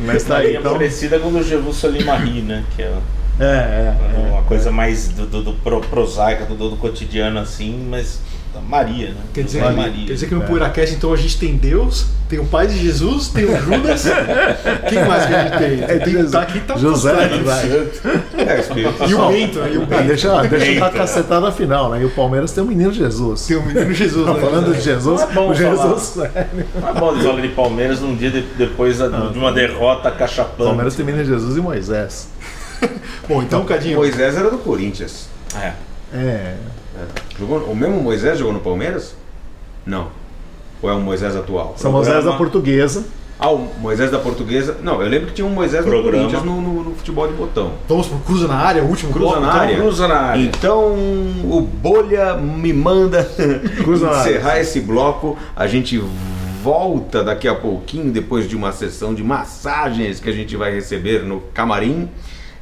Mas tá aí, é então. parecida com o do Jerusalém Marie, né? Que é É, é. é. uma coisa mais do, do, do pro- prosaica, do, do cotidiano assim, mas Maria, né? Quer dizer, José quer Maria. dizer que no PoeiraCast então a gente tem Deus, tem o pai de Jesus, tem o Judas. Quem mais que a gente tem? É, tem Jesus. tá aqui tá José. É, o E o. Bento, né? E o Ah, Bento. deixa deixa eu dar cacetada final, né? E o Palmeiras tem o menino Jesus. Tem o menino Jesus, Tá né? falando de Jesus, Não é bom o Jesus. Não é bom de falar de Palmeiras num dia de- depois de uma derrota O cachapante. Palmeiras tem menino Jesus e Moisés. Bom, então, Cadinho, Moisés era do Corinthians. É. É. Jogou, o mesmo Moisés jogou no Palmeiras? Não. Ou é o Moisés atual? São Moisés da Programa. portuguesa. Ah, o Moisés da Portuguesa. Não, eu lembro que tinha um Moisés do Programa. Corinthians no, no- no futebol de botão. vamos pro Cruza na área, o último Cruza bloco, na então? área. Cruza na área. Então, o Bolha me manda Cruza na área. encerrar esse bloco. A gente volta daqui a pouquinho, depois de uma sessão de massagens que a gente vai receber no camarim,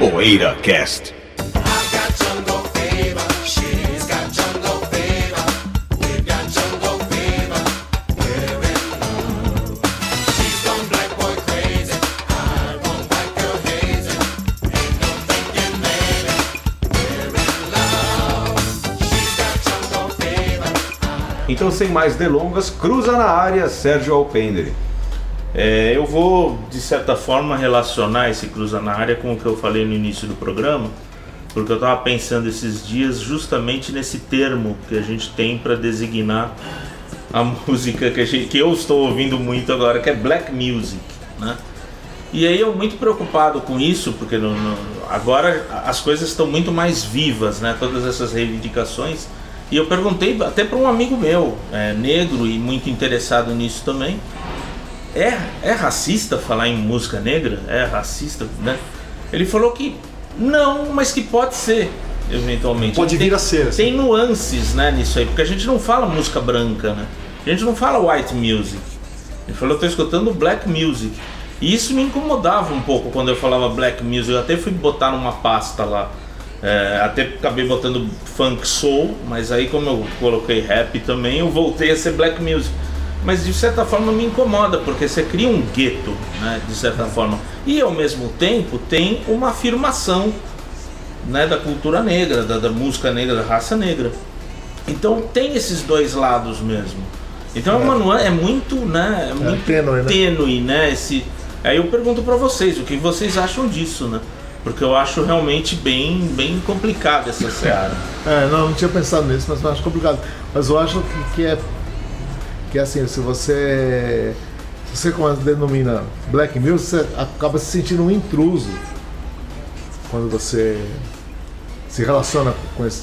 Poeira Cast. Então, sem mais delongas, cruza na área Sérgio Alpendre. É, eu vou, de certa forma, relacionar esse Cruza na área com o que eu falei no início do programa, porque eu estava pensando esses dias justamente nesse termo que a gente tem para designar a música que, a gente, que eu estou ouvindo muito agora, que é black music, né? E aí eu muito preocupado com isso, porque no- no- agora as coisas estão muito mais vivas, né? Todas essas reivindicações. E eu perguntei até para um amigo meu, é, negro e muito interessado nisso também, é, é racista falar em música negra? É racista, né? Ele falou que não, mas que pode ser, eventualmente. Pode Tem- vir a ser, assim. Tem nuances, né, nisso aí, porque a gente não fala música branca, né? A gente não fala white music. Ele falou, eu tô escutando black music. E isso me incomodava um pouco quando eu falava black music. Eu até fui botar numa pasta lá. É, até acabei botando funk soul, mas aí como eu coloquei rap também, eu voltei a ser black music. Mas de certa forma me incomoda, porque você cria um gueto, né, de certa forma. E ao mesmo tempo tem uma afirmação né, da cultura negra, da, da música negra, da raça negra. Então tem esses dois lados mesmo. Então é, uma é muito, né, é muito tênue, né? tênue, né, esse... Aí eu pergunto pra vocês, o que vocês acham disso, né? Porque eu acho realmente bem, bem complicado essa seara. É, não, não tinha pensado nisso, mas eu acho complicado. Mas eu acho que, que é que é assim, se você se você como denomina black music, você acaba se sentindo um intruso quando você se relaciona com esse,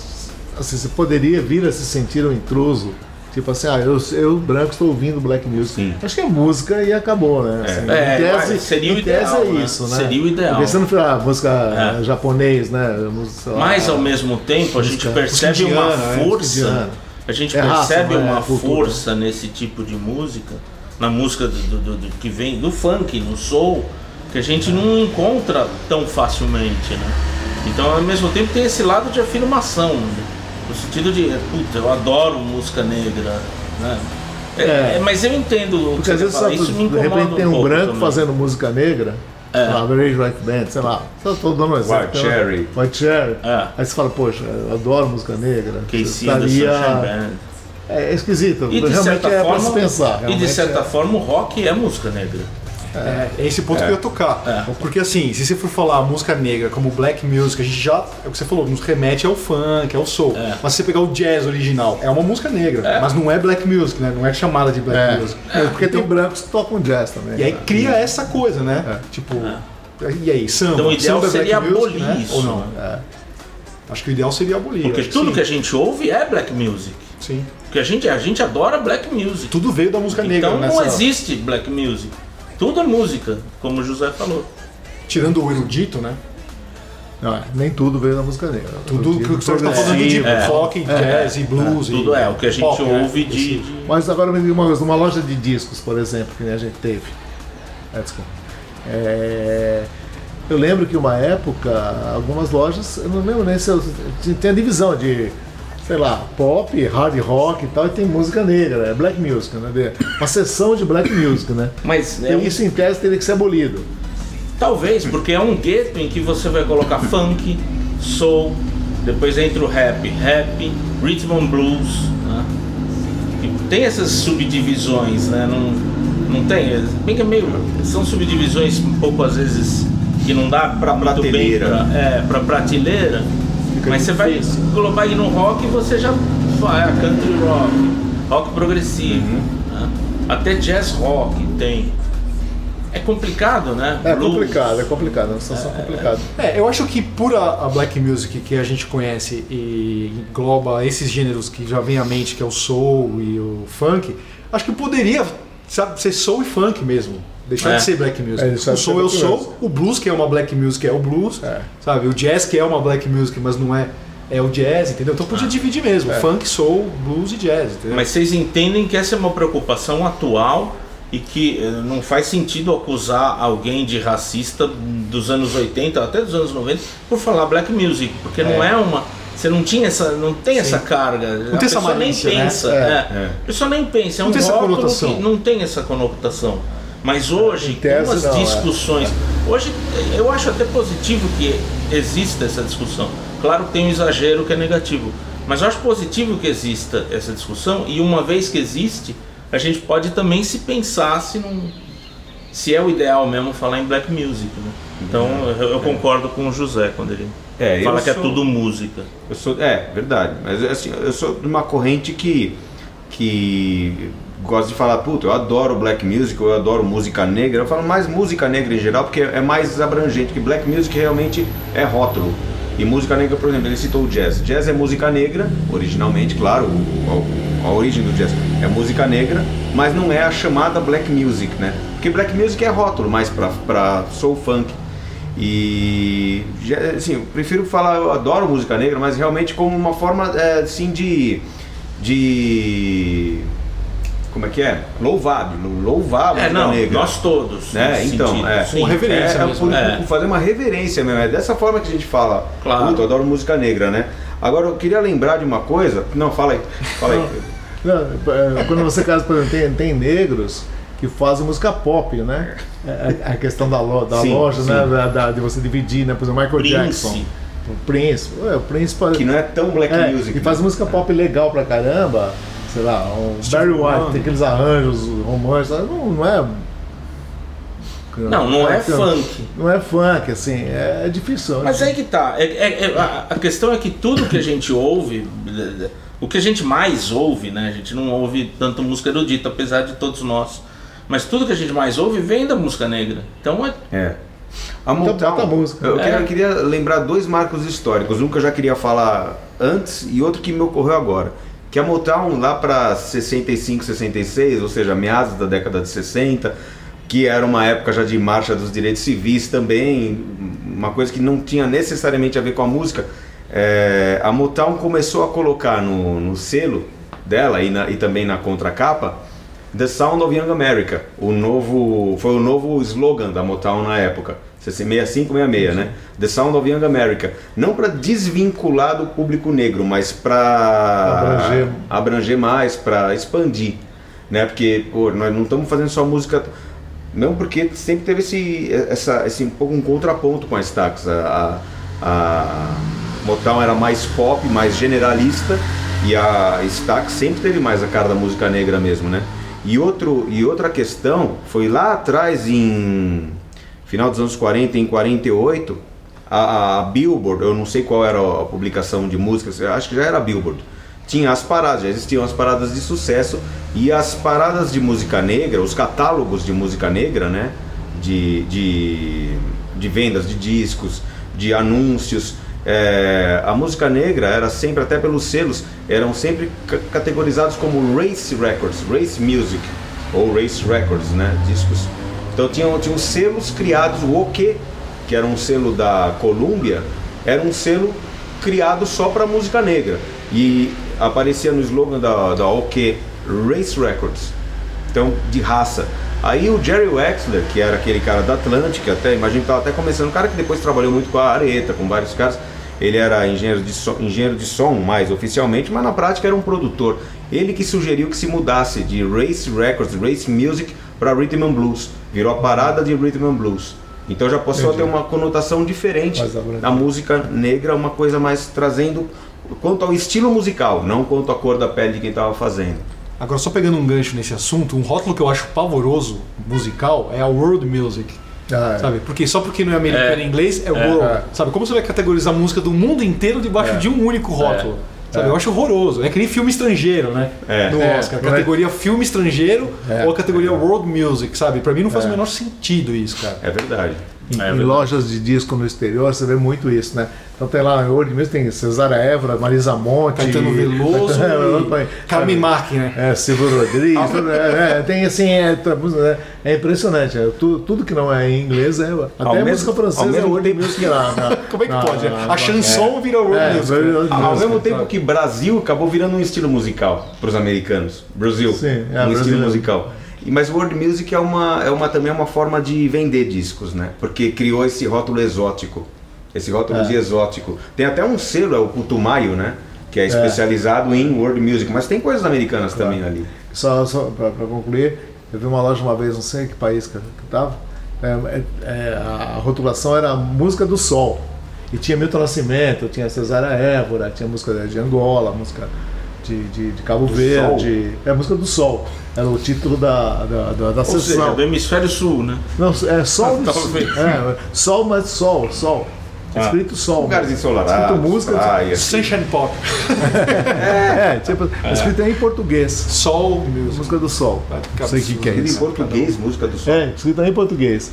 assim, você poderia vir a se sentir um intruso. Tipo assim, ah, eu, eu branco estou ouvindo black music. Sim. Acho que é música e acabou, né? Assim, É, tese, seria o tese ideal, é isso, né? Seria o ideal. Porque você não fala ah, música É. japonês, né? Música, Mas ao mesmo tempo a gente percebe uma né? força. A gente É raça, percebe é uma cultura. força nesse tipo de música, na música do, do- do- que vem do funk, no soul, que a gente não encontra tão facilmente, né? Então ao mesmo tempo tem esse lado de afirmação, né? no sentido de, puta, eu adoro música negra, né? É, É. é, mas eu entendo Porque às vezes fala, sabe, isso me de incomoda repente tem um pouco branco também. fazendo música negra, É. Average White Band, sei lá. Só tô dando um exemplo. White Cherry. White Cherry. É. Aí você fala, poxa, eu adoro música negra. Casey Sunshine estaria... Band. É, é esquisito. E de realmente certa é pra forma, se pensar. e de realmente certa é. forma o rock é música negra. É, é esse ponto que eu ia tocar. É. Porque assim, se você for falar música negra como black music, a gente já, é o que você falou, nos remete ao funk, ao soul. É. Mas se você pegar o jazz original, é uma música negra, É. mas não é black music, né? Não é chamada de black É. music. É, porque tem Então- brancos que tocam jazz também. E aí né? cria essa coisa, né? É. Tipo, e aí, samba? Então, o ideal Samba é seria black music, abolir né? isso, Ou não? É. Acho que o ideal seria abolir. Porque tudo sim. que a gente ouve é black music. Sim. Porque a gente, a gente adora black music. Tudo veio da música negra, Então não existe black music. Tudo é música, como o José falou. Tirando o erudito, né? Não, é, nem tudo veio da música negra. Tudo que você está falando de. É. rock, jazz e blues. Tudo e é o que a gente pop, né? ouve de, de- Mas agora me diga uma coisa, numa loja de discos, por exemplo, que nem a gente teve. É, desculpa. É, eu lembro que uma época, algumas lojas, eu não lembro nem se eu, tem a divisão de, sei lá, pop, hard rock e tal, e tem música negra, é black music, né? Uma seção de black music, né? Mas é um- E isso em tese teria que ser abolido. talvez, porque é um gueto em que você vai colocar funk, soul, depois entra o rap, rap, rhythm and blues. Né? E tem essas subdivisões, né? Não, não tem. Bem que é meio. São subdivisões um pouco às vezes que não dá pra muito bem pra, é, pra prateleira. Mas você vai colocar aí no rock e você já fala, é, country rock, rock progressivo, né? até jazz rock tem. É complicado, né? É Blues. complicado, é complicado, é uma situação complicada. É, eu acho que por a, a black music que a gente conhece e engloba esses gêneros que já vem à mente, que é o soul e o funk, acho que poderia sabe, ser soul e funk mesmo. Deixar É. de ser black music. É, deixar o soul é o soul, music. o blues que é uma black music é o blues, É. sabe? O jazz que é uma black music, mas não é é o jazz, entendeu? Então podia dividir mesmo, É. funk, soul, blues e jazz, entendeu? Mas vocês entendem que essa é uma preocupação atual e que eh, não faz sentido acusar alguém de racista dos anos 80 até dos anos 90 por falar black music, porque não é uma você não tinha essa, não tem essa carga. Não a tem essa pessoa nem malícia, né? pensa. É, é. é. A pessoa nem pensa. É Não um tem essa conotação. que não tem essa conotação. Mas hoje, Em tese, com as não, é. discussões. Hoje eu acho até positivo que exista essa discussão. Claro que tem um exagero que é negativo. Mas eu acho positivo que exista essa discussão e uma vez que existe, a gente pode também se pensar se não. Se é o ideal mesmo falar em black music. Né? Então eu, eu concordo com o José quando ele É, fala que é sou- tudo música. Eu sou, é, verdade. Mas assim, eu sou de uma corrente que, que gosta de falar, puta, eu adoro black music, eu adoro música negra. Eu falo mais música negra em geral, porque é mais abrangente, que black music realmente é rótulo. E música negra, por exemplo, ele citou o jazz. Jazz é música negra, originalmente, claro, o- a, a origem do jazz é música negra, mas não é a chamada black music, né? Porque black music é rótulo, mais pra, pra soul funk. E já- assim, eu prefiro falar, eu adoro música negra, mas realmente como uma forma é, assim de. de. como é que é? Louvável, louvar a É, não, negra. nós todos. Né? Então, sentido, é. sim. Com reverência é, mesmo, por- né? por fazer uma reverência mesmo. É dessa forma que a gente fala. Claro. Puta, eu adoro música negra, né? Agora eu queria lembrar de uma coisa. Não, fala aí. Fala aí. Não, é, quando você casa, por exemplo, tem, tem negros que fazem música pop, né? É, A, a questão da, lo- da Sim, loja, sim. né? Da, de você dividir, né? Por exemplo, Michael Prince. Jackson. O Prince. Ué, o Prince Que não é tão black É, music. e faz né? música pop legal pra caramba. Sei lá, um Barry White, tem aqueles arranjos românticos. Não, não é. Não, não é funk. Não é funk, assim, é, é difícil. Mas aí que tá. É, é- é- a, a questão é que tudo que a gente ouve, o que a gente mais ouve, né? A gente não ouve tanto música erudita, apesar de todos nós. Mas tudo que a gente mais ouve vem da música negra. Então é. É. A Então Motown, bota a música. Eu queria, É. queria lembrar dois marcos históricos. Um que eu já queria falar antes e outro que me ocorreu agora. Que a Motown lá para 65, 66, ou seja, meados da década de 60, que era uma época já de marcha dos direitos civis também, uma coisa que não tinha necessariamente a ver com a música. é, a Motown começou a colocar no, no selo dela e, na- e também na contracapa The Sound of Young America, o novo, foi o novo slogan da Motown na época, 65, 66, né? The Sound of Young America, não para desvincular do público negro, mas para Abranger. abranger mais, para expandir, né? Porque pô, nós não estamos fazendo só música não porque sempre teve esse, essa, esse um pouco um contraponto com a Stax. A, a, a Motown era mais pop, mais generalista e a Stax sempre teve mais a cara da música negra mesmo, né? E, outro, e outra questão foi lá atrás em final dos anos 40, em 48, a, a Billboard, eu não sei qual era a publicação de músicas, acho que já era a Billboard. Tinha as paradas, já existiam as paradas de sucesso e as paradas de música negra, os catálogos de música negra, né? De, de, de vendas de discos, de anúncios. É, a música negra era sempre, até pelos selos, eram sempre ca- categorizados como race records, race music ou race records, né? Discos. Então tinham, tinham selos criados, o OK, que era um selo da Columbia, era um selo criado só para música negra e aparecia no slogan da, da OK Race Records, então de raça. Aí o Jerry Wexler, que era aquele cara da Atlantic, até imagino que estava até começando, um cara que depois trabalhou muito com a Areta, com vários caras. Ele era engenheiro de, som, engenheiro de som mais oficialmente, mas na prática era um produtor. Ele que sugeriu que se mudasse de Race Records, Race Music, para Rhythm and Blues. Virou a parada de Rhythm and Blues. Então já passou a ter uma conotação diferente da música negra, uma coisa mais trazendo quanto ao estilo musical, não quanto à cor da pele de quem estava fazendo. Agora, só pegando um gancho nesse assunto, um rótulo que eu acho pavoroso musical é a world music. Ah, é. Sabe? Porque só porque não é americano É. em inglês é, É. world. É. Sabe? Como você vai categorizar a música do mundo inteiro debaixo de um único rótulo? Sabe? É. Eu acho horroroso. É que nem filme estrangeiro, né? É. No É. Oscar. É- Categoria filme estrangeiro É. ou a categoria world music, sabe? Pra mim não faz É. o menor sentido isso, cara. É verdade. Em, É em verdade. lojas de disco no exterior você vê muito isso, né? Então tem lá em World mesmo, tem Cesária Évora, Marisa Monte, Caetano Veloso e Carmen Marque, né? É, Silvio Rodrigues, tudo, é, é, tem assim, é, tá, é, é impressionante. é, tu- tudo que não é em inglês é. Até Ao a mesmo- música ao francesa é mesmo world music lá. na- Como é que na- pode? né? na- A chanson vira world é, music. world Ao music, mesmo tempo tá. que Brasil acabou virando um estilo musical para os americanos. Brasil, Sim, é, um estilo musical. E, mas world music é uma, é uma também é uma forma de vender discos, né? Porque criou esse rótulo exótico, esse rótulo É. de exótico. Tem até um selo, é o Putumayo, né? Que é especializado em world music, mas tem coisas americanas também ali. Só, só para concluir, eu vi uma loja uma vez, não sei em que país que eu estava, a rotulação era a música do sol. E tinha Milton Nascimento, tinha Cesária Évora, tinha música de Angola, música de, de, de Cabo Verde. É a música do sol. Era o título da, da, da, da Ou seja, sessão. do hemisfério sul, né? Não, é sol, Talvez. é, sol, mas sol, sol. Ah. Escrito sol. Lugares ensolarados, Escrito música. praias. Sunshine Pop. É, tipo, escrito em português. Sol. Música do sol. Não sei o que, que é Escrito em isso. português, música do sol. É, escrito em português.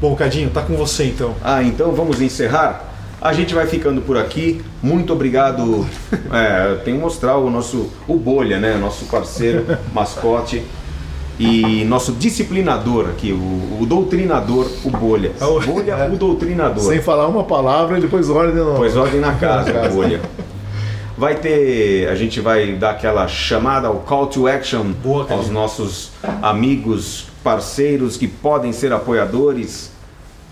Bom, Cadinho, tá com você então. Ah, então vamos encerrar? A gente vai ficando por aqui. Muito obrigado. É, tem que mostrar o nosso o Bolha, né? Nosso parceiro, mascote e nosso disciplinador aqui, o, o doutrinador, o Bolha. Oh. Bolha, o doutrinador. Sem falar uma palavra depois ordem no. Pois ordem na casa, Na casa. Bolha. Vai ter, a gente vai dar aquela chamada ao call to action Boa, aos nossos amigos, parceiros que podem ser apoiadores.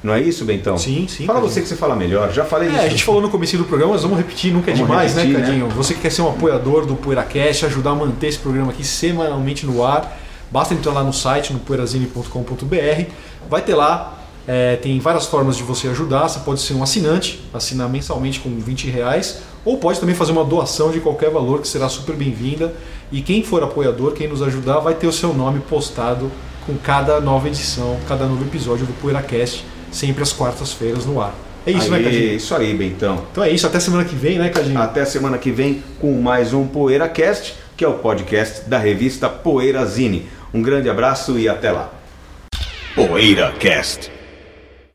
Não é isso, Bentão? Sim, sim, Fala Cadinho. você que você fala melhor. Já falei É, isso. a gente falou no começo do programa, mas vamos repetir, nunca é Vamos demais, repetir, né, né? Cadinho? Você que quer ser um apoiador do PoeiraCast, ajudar a manter esse programa aqui semanalmente no ar, basta entrar lá no site, no poeirazine.com.br, vai ter lá, é, tem várias formas de você ajudar, você pode ser um assinante, assinar mensalmente com 20 reais, ou pode também fazer uma doação de qualquer valor, que será super bem-vinda, e quem for apoiador, quem nos ajudar, vai ter o seu nome postado com cada nova edição, cada novo episódio do PoeiraCast, sempre às quartas-feiras no ar. É isso, né, Aí, Cadinho? Isso aí, Bentão. Então é isso, até semana que vem, né, Cadinho? Até semana que vem com mais um PoeiraCast, que é o podcast da revista Poeirazine. Um grande abraço e até lá. PoeiraCast.